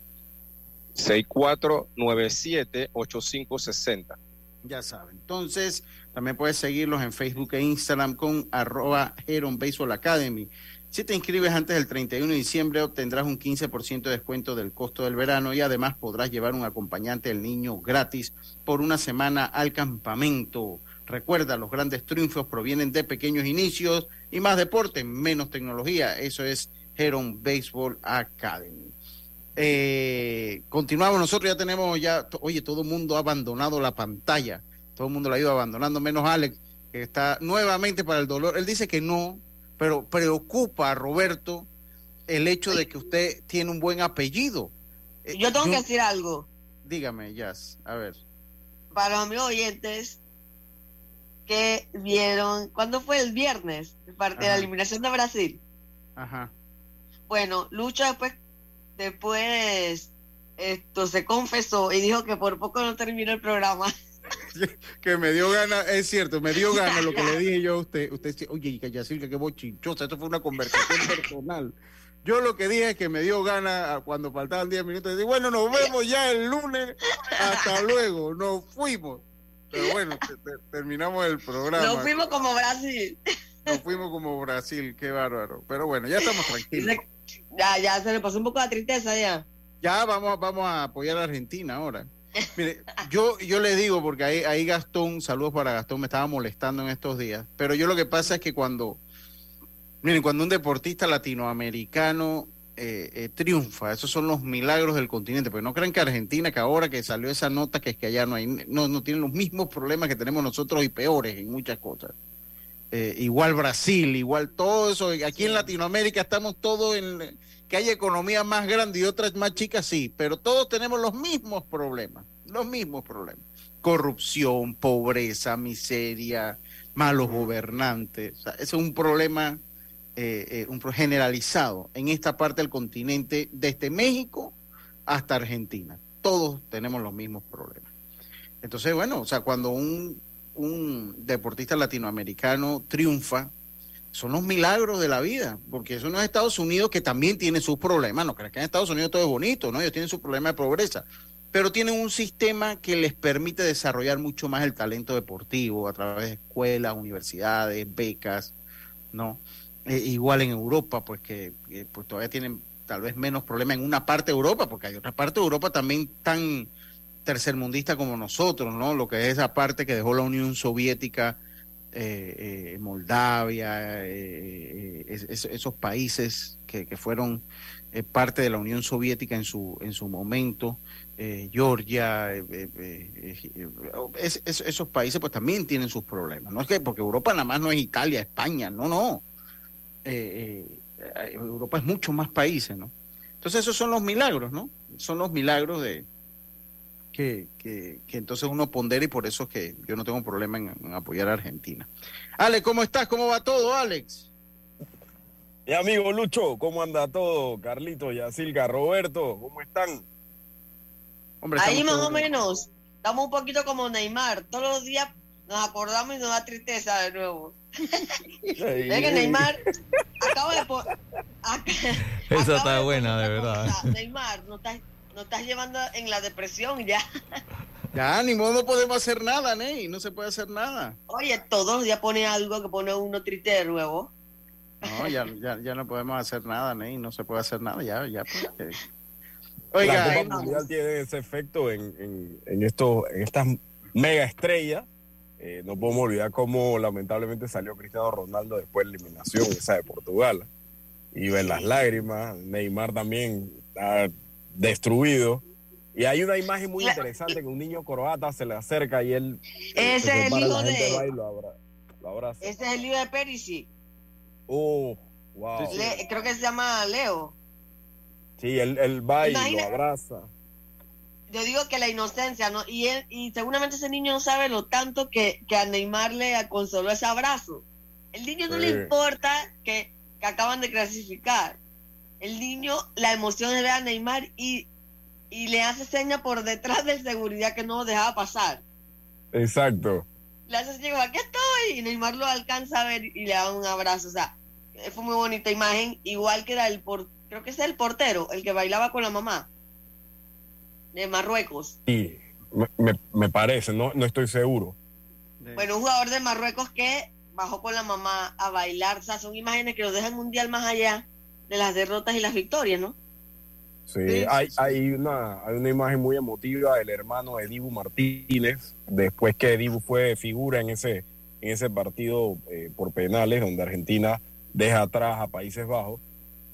6497-8560. Ya saben. Entonces, también puedes seguirlos en Facebook e Instagram con arroba Heron Baseball Academy. Si te inscribes antes del 31 de diciembre, obtendrás un 15% de descuento del costo del verano y además podrás llevar un acompañante del niño gratis por una semana al campamento. Recuerda, los grandes triunfos provienen de pequeños inicios y más deporte, menos tecnología. Eso es Heron Baseball Academy. Eh, continuamos, nosotros ya tenemos ya, oye, todo el mundo ha abandonado la pantalla, todo el mundo la ha ido abandonando, menos Alex, que está nuevamente para el dolor. Él dice que no, pero preocupa a Roberto el hecho de que usted tiene un buen apellido. Eh, yo tengo que decir algo. Dígame, Jazz, a ver. Para mis oyentes que vieron, ¿cuándo fue el viernes? Parte de la eliminación de Brasil. Ajá. Bueno, Lucho después después esto se confesó y dijo que por poco no terminó el programa. que me dio ganas, es cierto, me dio ganas lo que le dije yo a usted. Usted dice, oye, Silvia, qué bochinchosa, esto fue una conversación personal. Yo lo que dije es que me dio ganas cuando faltaban 10 minutos. Decir, bueno, nos vemos ya el lunes. Hasta luego. Nos fuimos. Pero bueno, terminamos el programa. Nos fuimos como Brasil. Nos fuimos como Brasil, qué bárbaro. Pero bueno, ya estamos tranquilos. Ya, ya se le pasó un poco la tristeza ya. Ya vamos, vamos a apoyar a Argentina ahora. Mire, yo, yo le digo, porque ahí, ahí Gastón, saludos para Gastón, me estaba molestando en estos días, pero yo lo que pasa es que cuando, miren, cuando un deportista latinoamericano eh, eh, triunfa, esos son los milagros del continente, porque no crean que Argentina, que ahora que salió esa nota, que es que allá no hay, no, no tienen los mismos problemas que tenemos nosotros y peores en muchas cosas. Eh, igual Brasil, igual todo eso. Aquí en Latinoamérica estamos todos en que hay economías más grandes y otras más chicas, sí, pero todos tenemos los mismos problemas, los mismos problemas. Corrupción, pobreza, miseria, malos gobernantes. ese es un problema eh, eh, un generalizado en esta parte del continente, desde México hasta Argentina. Todos tenemos los mismos problemas. Entonces, bueno, o sea, cuando un un deportista latinoamericano triunfa, son los milagros de la vida, porque eso no es Estados Unidos que también tiene sus problemas, no crees que en Estados Unidos todo es bonito, ¿no? Ellos tienen su problema de pobreza, pero tienen un sistema que les permite desarrollar mucho más el talento deportivo a través de escuelas, universidades, becas, ¿no? Eh, igual en Europa, pues que pues todavía tienen tal vez menos problemas en una parte de Europa, porque hay otra parte de Europa también tan tercermundista como nosotros, ¿no? Lo que es esa parte que dejó la Unión Soviética, eh, eh, Moldavia, eh, esos países que, fueron parte de la Unión Soviética en su, en su momento, Georgia, esos países pues también tienen sus problemas, ¿no? Es que porque Europa nada más no es Italia, España, no, no. Europa es mucho más países, ¿no? Entonces esos son los milagros, ¿no? Son los milagros de que, que, entonces uno pondera y por eso es que yo no tengo problema en, apoyar a Argentina. Alex, ¿cómo estás? ¿Cómo va todo, Alex? Y amigo Lucho, ¿cómo anda todo? Carlito, Yacilca, Roberto, ¿cómo están? Hombre, Ahí más o menos. Estamos un poquito como Neymar. Todos los días nos acordamos y nos da tristeza de nuevo. Que Neymar acaba de Esa está buena, de verdad. Neymar, no estás, no estás llevando en la depresión ya. Ya, ni modo no podemos hacer nada, Ney, no se puede hacer nada. Oye, todos los días pone algo que pone uno triste de nuevo. No, ya, ya, ya no podemos hacer nada, Ney, no se puede hacer nada, ya, ya. Pues, Oiga, la Copa Mundial tiene ese efecto en, en, en, esto, en estas mega estrellas eh, no podemos olvidar cómo lamentablemente salió Cristiano Ronaldo después de la eliminación esa de Portugal. Y ver las lágrimas, Neymar también está destruido. Y hay una imagen muy interesante que un niño croata se le acerca y él... Ese es el hijo de... Ese es el hijo de Perisic. Oh, wow. creo que se llama Leo. Sí, él, él va y lo abraza yo digo que la inocencia, ¿no? Y él, y seguramente ese niño no sabe lo tanto que, que a Neymar le consoló ese abrazo. El niño no le importa que, acaban de clasificar. El niño, la emoción de ver a Neymar y, y le hace seña por detrás de seguridad que no lo dejaba pasar. Exacto. Le hace seña, aquí estoy, y Neymar lo alcanza a ver y le da un abrazo. O sea, fue muy bonita imagen, igual que era el por, creo que es el portero, el que bailaba con la mamá de Marruecos. Sí, me, me, parece, no, no estoy seguro. Bueno, un jugador de Marruecos que bajó con la mamá a bailar, o sea, son imágenes que lo dejan mundial más allá de las derrotas y las victorias, ¿no? Sí, hay, hay, una, hay una imagen muy emotiva del hermano de Dibu Martínez, después que Dibu fue figura en ese, en ese partido eh, por penales, donde Argentina deja atrás a Países Bajos,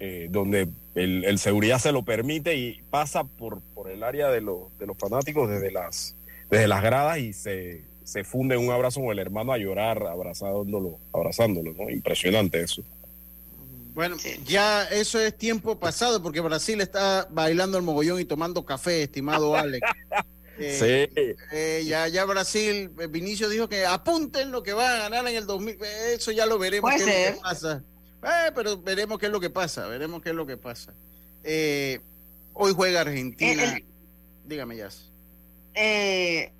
eh, donde el, seguridad se lo permite y pasa por, por el área de, de los fanáticos desde las, desde las gradas y se, se funde un abrazo con el hermano a llorar abrazándolo, abrazándolo, ¿no? Impresionante eso. Bueno, ya eso es tiempo pasado porque Brasil está bailando el mogollón y tomando café, estimado Alex. Eh, sí. Eh, ya, ya Brasil, eh, Vinicio dijo que apunten lo que va a ganar en el 2000. Eso ya lo veremos qué pasa. Eh, pero veremos qué es lo que pasa, veremos qué es lo que pasa. Eh, hoy juega Argentina. Dígame, ya Eh,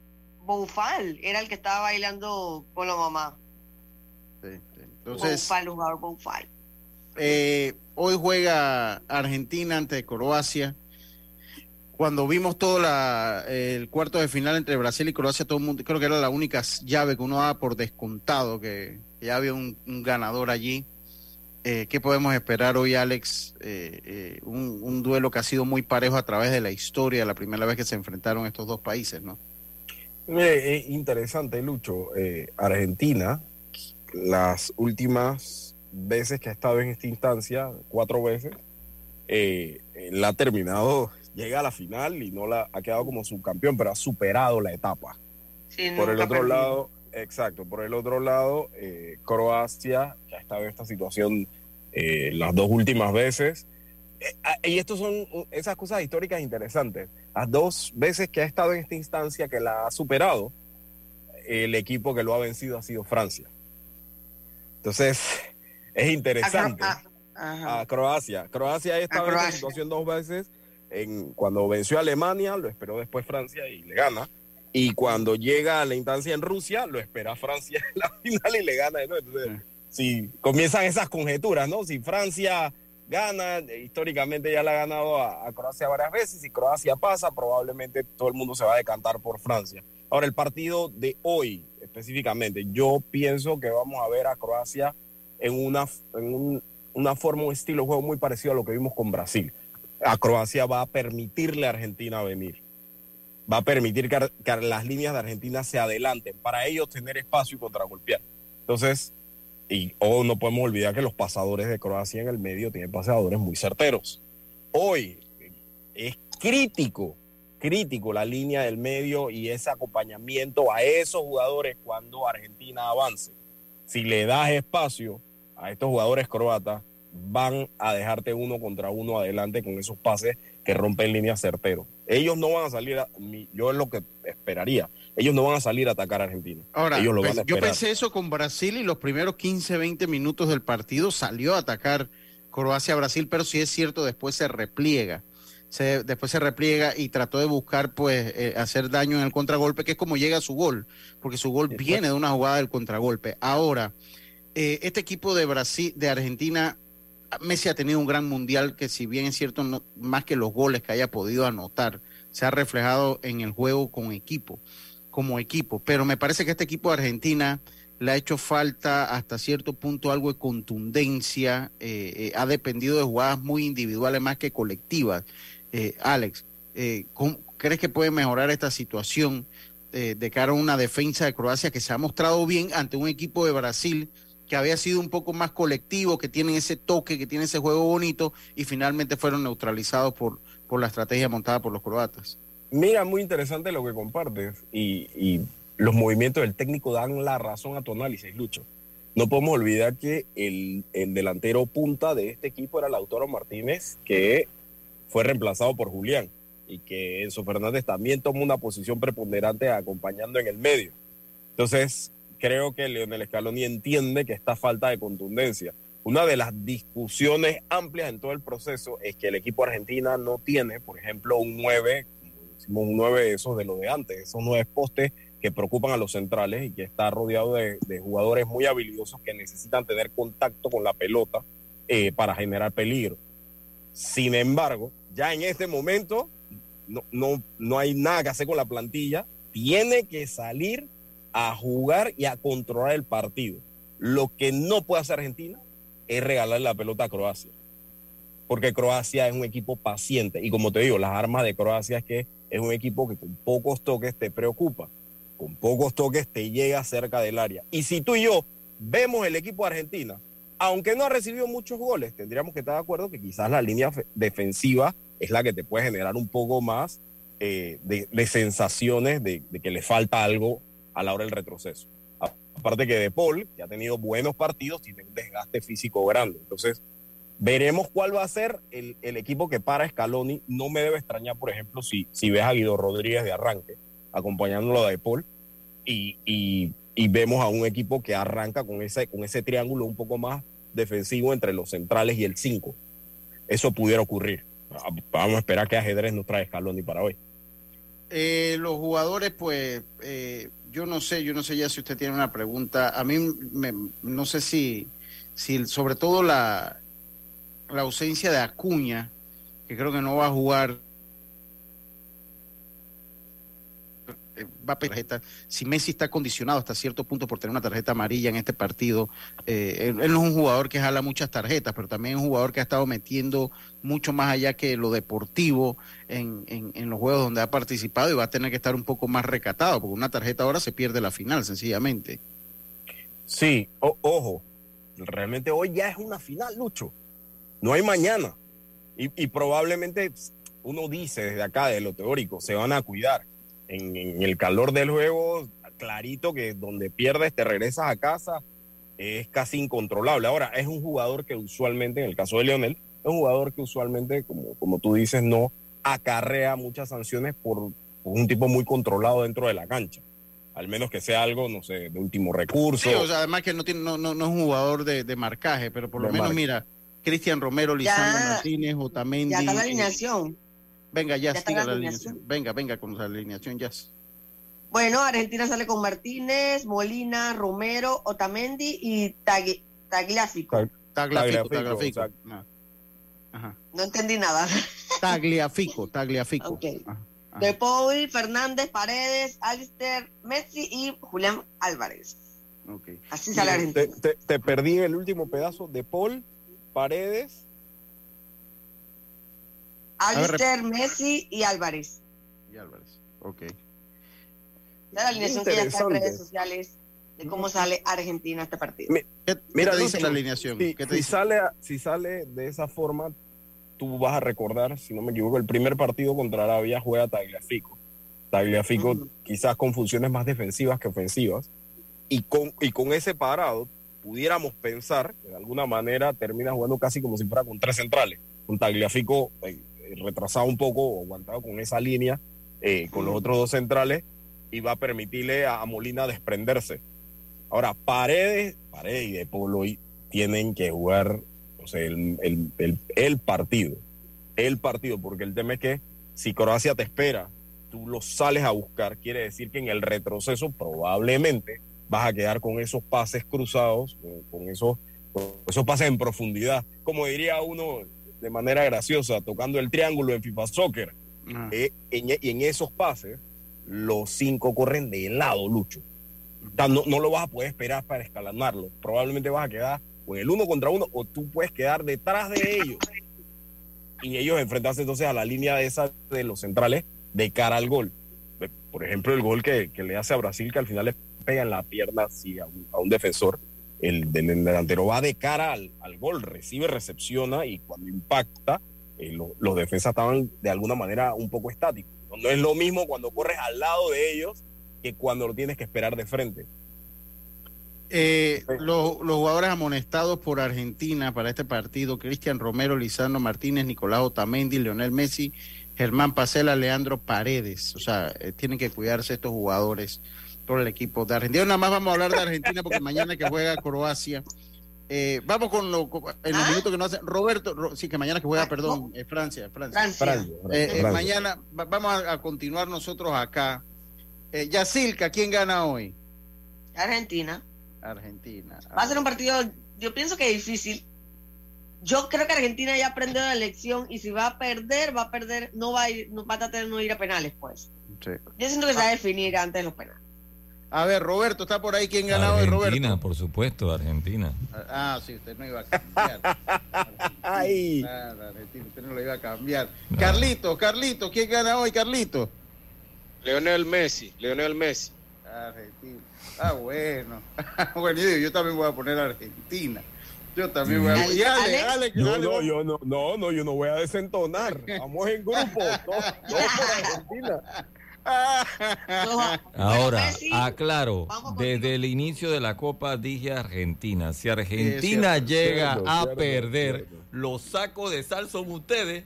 Boufal era el que estaba bailando con la mamá. Sí, Entonces, Boufal, jugador Boufal. Eh, hoy juega Argentina ante Croacia. Cuando vimos todo la, el cuarto de final entre Brasil y Croacia, todo el mundo, creo que era la única llave que uno daba por descontado, que, ya había un ganador allí. Eh, ¿Qué podemos esperar hoy, Alex? Eh, eh, un, duelo que ha sido muy parejo a través de la historia, la primera vez que se enfrentaron estos dos países, ¿no? interesante, Lucho. Argentina, las últimas veces que ha estado en esta instancia, cuatro veces, la ha terminado, llega a la final y no la ha quedado como subcampeón, pero ha superado la etapa. Por el otro lado, Exacto, por el otro lado, eh, Croacia, que ha estado en esta situación eh, las dos últimas veces, eh, ah, y estas son esas cosas históricas interesantes. Las dos veces que ha estado en esta instancia, que la ha superado, el equipo que lo ha vencido ha sido Francia. Entonces, es interesante. A, Croacia. Croacia ha estado en esta situación dos veces. En, cuando venció a Alemania, lo esperó después Francia y le gana. Y cuando llega a la instancia en Rusia, lo espera Francia en la final y le gana. Entonces, si comienzan esas conjeturas, ¿no? Si Francia gana, históricamente ya le ha ganado a, Croacia varias veces, si Croacia pasa, probablemente todo el mundo se va a decantar por Francia. Ahora, el partido de hoy, específicamente, yo pienso que vamos a ver a Croacia en una, en una forma, un estilo de juego muy parecido a lo que vimos con Brasil. A Croacia va a permitirle a Argentina venir va a permitir que, las líneas de Argentina se adelanten para ellos tener espacio y contragolpear. Entonces, y oh, no podemos olvidar que los pasadores de Croacia en el medio tienen pasadores muy certeros. Hoy es crítico, crítico la línea del medio y ese acompañamiento a esos jugadores cuando Argentina avance. Si le das espacio a estos jugadores croatas, van a dejarte uno contra uno adelante con esos pases que rompen líneas certeros. Ellos no van a salir, a, yo es lo que esperaría, ellos no van a salir a atacar a Argentina. Ahora, ellos lo pues, van a yo pensé eso con Brasil y los primeros 15, 20 minutos del partido salió a atacar Croacia-Brasil, pero sí es cierto, después se repliega. Se, después se repliega y trató de buscar pues eh, hacer daño en el contragolpe, que es como llega su gol, porque su gol viene de una jugada del contragolpe. Ahora, eh, este equipo de Brasil, de Argentina, Messi ha tenido un gran mundial que si bien es cierto, más que los goles que haya podido anotar, se ha reflejado en el juego con equipo, como equipo. Pero me parece que este equipo de Argentina le ha hecho falta hasta cierto punto algo de contundencia, eh, eh, ha dependido de jugadas muy individuales más que colectivas. Eh, Alex, eh, ¿cómo, ¿crees que puede mejorar esta situación de cara a una defensa de Croacia que se ha mostrado bien ante un equipo de Brasil que había sido un poco más colectivo, que tienen ese toque, que tiene ese juego bonito y finalmente fueron neutralizados por, por la estrategia montada por los croatas? Mira, muy interesante lo que compartes y, y los movimientos del técnico dan la razón a tu análisis, Lucho. No podemos olvidar que el, el delantero punta de este equipo era Lautaro Martínez, que fue reemplazado por Julián y que Enzo Fernández también tomó una posición preponderante acompañando en el medio. Entonces, creo que Leonel Scaloni entiende que esta falta de contundencia. Una de las discusiones amplias en todo el proceso es que el equipo argentina no tiene, por ejemplo, un 9, como decimos, un 9 de esos de lo de antes, esos 9 postes que preocupan a los centrales y que está rodeado de, de jugadores muy habilidosos que necesitan tener contacto con la pelota eh, para generar peligro. Sin embargo, ya en este momento no, no, no hay nada que hacer con la plantilla. Tiene que salir a jugar y a controlar el partido. Lo que no puede hacer Argentina es regalar la pelota a Croacia. Porque Croacia es un equipo paciente. Y como te digo, las armas de Croacia es que es un equipo que con pocos toques te preocupa. Con pocos toques te llega cerca del área. Y si tú y yo vemos el equipo de Argentina, aunque no ha recibido muchos goles, tendríamos que estar de acuerdo que quizás la línea defensiva es la que te puede generar un poco más eh, de, sensaciones de, que le falta algo a la hora del retroceso. Aparte que De Paul, que ha tenido buenos partidos, tiene un desgaste físico grande. Entonces, veremos cuál va a ser el, el equipo que para Scaloni. No me debe extrañar, por ejemplo, si, si ves a Guido Rodríguez de arranque, acompañándolo a De Paul, y, y, vemos a un equipo que arranca con ese, con ese triángulo un poco más defensivo entre los centrales y el 5. Eso pudiera ocurrir. Vamos a esperar que ajedrez nos trae Scaloni para hoy. Eh, los jugadores, pues, eh, yo no sé, yo no sé ya si usted tiene una pregunta. A mí, me, no sé si, si sobre todo la, la ausencia de Acuña, que creo que no va a jugar, eh, va a tarjeta. Si Messi está condicionado hasta cierto punto por tener una tarjeta amarilla en este partido, eh, él, no es un jugador que jala muchas tarjetas, pero también es un jugador que ha estado metiendo mucho más allá que lo deportivo en, en, en, los juegos donde ha participado y va a tener que estar un poco más recatado, porque una tarjeta ahora se pierde la final, sencillamente. Sí, o, ojo, realmente hoy ya es una final, Lucho. No hay mañana. Y, y probablemente uno dice desde acá, de lo teórico, se van a cuidar en, en, el calor del juego, clarito que donde pierdes te regresas a casa, es casi incontrolable. Ahora, es un jugador que usualmente, en el caso de Leonel, es un jugador que usualmente, como, como tú dices, no acarrea muchas sanciones por, por, un tipo muy controlado dentro de la cancha. Al menos que sea algo, no sé, de último recurso. Sí, o sea, además que no, tiene, no, no, no es un jugador de, de, marcaje, pero por lo de menos, marca. mira, Cristian Romero, Lisandro Martínez, Otamendi. Ya está la alineación. Venga, ya, ya siga la alineación. alineación. Venga, venga con la alineación, ya. Bueno, Argentina sale con Martínez, Molina, Romero, Otamendi y Tag Tagliafico. Tagliafico, Tagliafico. No. no. entendí nada. Tagliafico, Tagliafico. Okay. Ajá. De Paul, Fernández, Paredes, Alistair, Messi y Julián Álvarez. Okay. Así sale Argentina. Te, te, te, perdí el último pedazo. De Paul, Paredes. Alistair, Messi y Álvarez. Y Álvarez, ok. La alineación que ya está en redes sociales de cómo sale Argentina este partido. ¿Qué, qué Mira, te dice la alineación? Si, ¿Qué te si dice? Sale, si sale de esa forma, tú vas a recordar, si no me equivoco, el primer partido contra Arabia juega Tagliafico. Tagliafico uh -huh. quizás con funciones más defensivas que ofensivas. Y con, y con ese parado pudiéramos pensar que de alguna manera termina jugando casi como si fuera con tres centrales. Un Tagliafico eh, retrasado un poco o aguantado con esa línea, eh, con los otros dos centrales, y va a permitirle a, Molina desprenderse. Ahora, Paredes, Paredes y De Polo tienen que jugar o sea, el, el, el partido. El partido, porque el tema es que si Croacia te espera, tú lo sales a buscar, quiere decir que en el retroceso probablemente vas a quedar con esos pases cruzados, con, esos, esos pases en profundidad, como diría uno de manera graciosa, tocando el triángulo en FIFA Soccer. Ah. Eh, y en esos pases, los cinco corren de lado, Lucho. no, no, lo vas a poder esperar para escalonarlo. Probablemente vas a quedar o en el uno contra uno, o tú puedes quedar detrás de ellos. Y ellos enfrentarse entonces a la línea de esa de los centrales de cara al gol. Por ejemplo, el gol que, que le hace a Brasil, que al final le pega en la pierna así a un, defensor. El, delantero va de cara al, gol, recibe, recepciona y cuando impacta, eh, los defensas estaban de alguna manera un poco estáticos. No, es lo mismo cuando corres al lado de ellos que cuando lo tienes que esperar de frente. Eh, los, los, jugadores amonestados por Argentina para este partido, Cristian Romero, Lisandro Martínez, Nicolás Otamendi, Leonel Messi, Germán Pacela, Leandro Paredes. O sea, eh, tienen que cuidarse estos jugadores por el equipo de Argentina. Nada más vamos a hablar de Argentina porque mañana que juega Croacia. Eh, vamos con lo, en los ¿Ah? minutos que no hace Roberto, sí, que mañana que juega, ah, perdón, eh, Francia, Francia. Eh, mañana vamos a, continuar nosotros acá. Yacilca, ¿quién gana hoy? Argentina. Argentina. Va a ser un partido, yo pienso que difícil. Yo creo que Argentina ya aprendió la lección y si va a perder, va a perder, no va a ir, no va a tratar de no ir a penales, pues. Yo siento que se va a definir antes de los penales. A ver, Roberto, ¿está por ahí quién ganó hoy, Roberto? Argentina, por supuesto, Argentina. Ah, sí, usted no iba a cambiar. Ay. Argentina, usted no lo iba a cambiar. Carlito, Carlito, ¿quién gana hoy, Carlito? Leonel Messi, Leonel Messi. Argentina. Ah, bueno. bueno, yo, también voy a poner Argentina. Yo también voy a poner. Ale, Ale, no, no, yo no, no, no, yo no voy a desentonar. Vamos en grupo. No, no por Argentina. Ahora, aclaro, desde el inicio de la Copa dije Argentina. Si Argentina llega a perder, los sacos de sal son ustedes.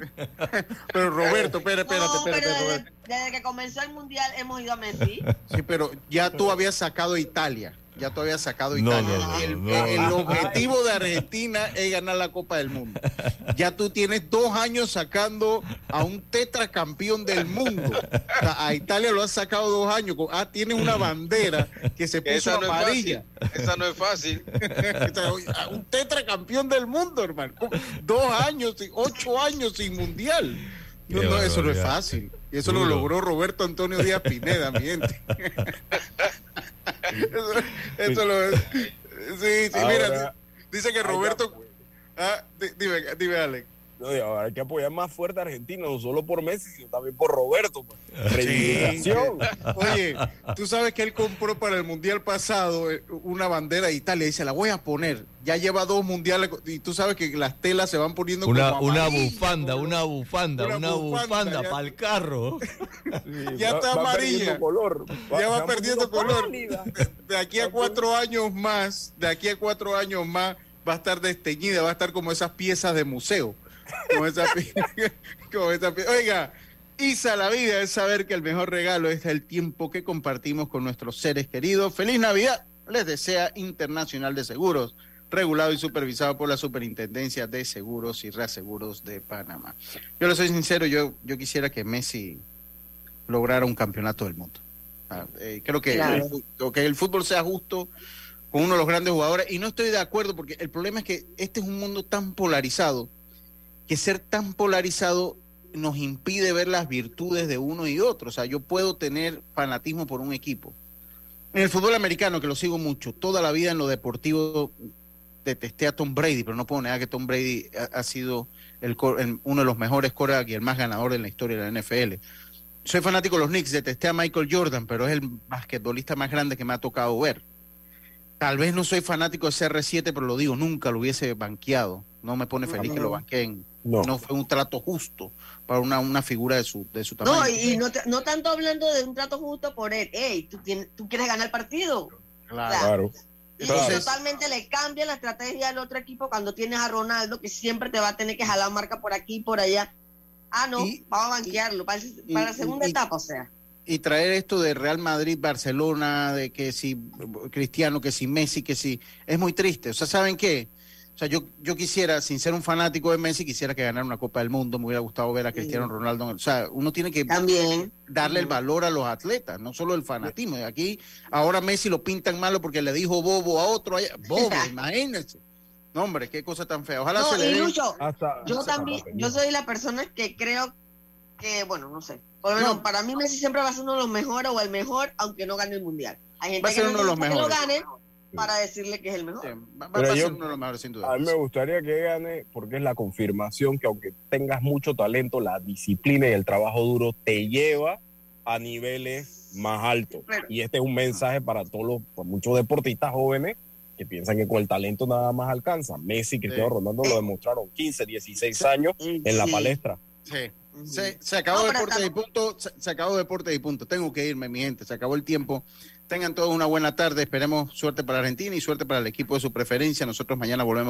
pero Roberto, espérate, espérate, espérate, desde, que comenzó el mundial hemos ido a Messi. Sí, pero ya tú habías sacado Italia ya todavía sacado Italia. el, objetivo de Argentina es ganar la Copa del Mundo. Ya tú tienes dos años sacando a un tetracampeón del mundo. a Italia lo has sacado dos años. Ah, tienes una bandera que se puso amarilla. Esa no es fácil. un tetracampeón del mundo, hermano. Dos años, ocho años sin mundial. No, eso no es fácil. Y eso lo logró Roberto Antonio Díaz Pineda, mi gente. eso, lo es. Sí, sí, mira, dice que Roberto. Ah, dime, dime, Alex. No, hay que apoyar más fuerte a Argentina, no solo por Messi, sino también por Roberto. Pues. Oye, tú sabes que él compró para el mundial pasado eh, una bandera de Italia y se la voy a poner. Ya lleva dos mundiales y tú sabes que las telas se van poniendo una, como una bufanda, una bufanda, una, bufanda, para el carro. ya está amarilla. color. ya va perdiendo color. De, aquí a cuatro años más, de aquí a cuatro años más va a estar desteñida, va a estar como esas piezas de museo. Oiga, Isa, la vida es saber que el mejor regalo es el tiempo que compartimos con nuestros seres queridos. Feliz Navidad, les desea Internacional de Seguros, regulado y supervisado por la Superintendencia de Seguros y Reaseguros de Panamá. Yo le soy sincero, yo, yo quisiera que Messi lograra un campeonato del mundo. Ah, eh, creo que, que el fútbol sea justo con uno de los grandes jugadores y no estoy de acuerdo porque el problema es que este es un mundo tan polarizado que ser tan polarizado nos impide ver las virtudes de uno y otro. O sea, yo puedo tener fanatismo por un equipo. En el fútbol americano, que lo sigo mucho, toda la vida en lo deportivo detesté a Tom Brady, pero no puedo negar que Tom Brady ha, sido el, uno de los mejores corebacks y el más ganador en la historia de la NFL. Soy fanático de los Knicks, detesté a Michael Jordan, pero es el basquetbolista más grande que me ha tocado ver. Tal vez no soy fanático de CR7, pero lo digo, nunca lo hubiese banqueado. No me pone feliz que lo banqueen. No. fue un trato justo para una, una figura de su, de su tamaño. No, y no, no tanto hablando de un trato justo por él. Hey, tú, tienes, tú quieres ganar el partido. Claro. Y totalmente le cambia la estrategia al otro equipo cuando tienes a Ronaldo, que siempre te va a tener que jalar marca por aquí y por allá. Ah, no, vamos a banquearlo para, la segunda etapa, o sea. Y traer esto de Real Madrid, Barcelona, de que si Cristiano, que si Messi, que si. Es muy triste. O sea, ¿saben qué? O sea, yo, yo quisiera, sin ser un fanático de Messi, quisiera que ganara una Copa del Mundo. Me hubiera gustado ver a Cristiano Ronaldo. O sea, uno tiene que También. darle el valor a los atletas, no solo el fanatismo. Y aquí, ahora Messi lo pintan malo porque le dijo bobo a otro. Allá. Bobo, imagínense. No, hombre, qué cosa tan fea. Ojalá se le dé. yo también, yo soy la persona que creo que, bueno, no sé. para mí Messi siempre va a ser uno de los mejores o el mejor, aunque no gane el mundial. Hay gente va a ser que uno de los mejores. lo gane, para decirle que es el mejor. A mí me gustaría que gane porque es la confirmación que aunque tengas mucho talento, la disciplina y el trabajo duro te lleva a niveles más altos. y este es un mensaje para todos los, para muchos deportistas jóvenes que piensan que con el talento nada más alcanza. Messi y Cristiano Ronaldo lo demostraron 15, 16 años en la palestra. Sí. Se, acabó deporte y punto, se, acabó deporte y punto. Tengo que irme, mi gente, se acabó el tiempo. Tengan todos una buena tarde, esperemos suerte para Argentina y suerte para el equipo de su preferencia. Nosotros mañana volvemos.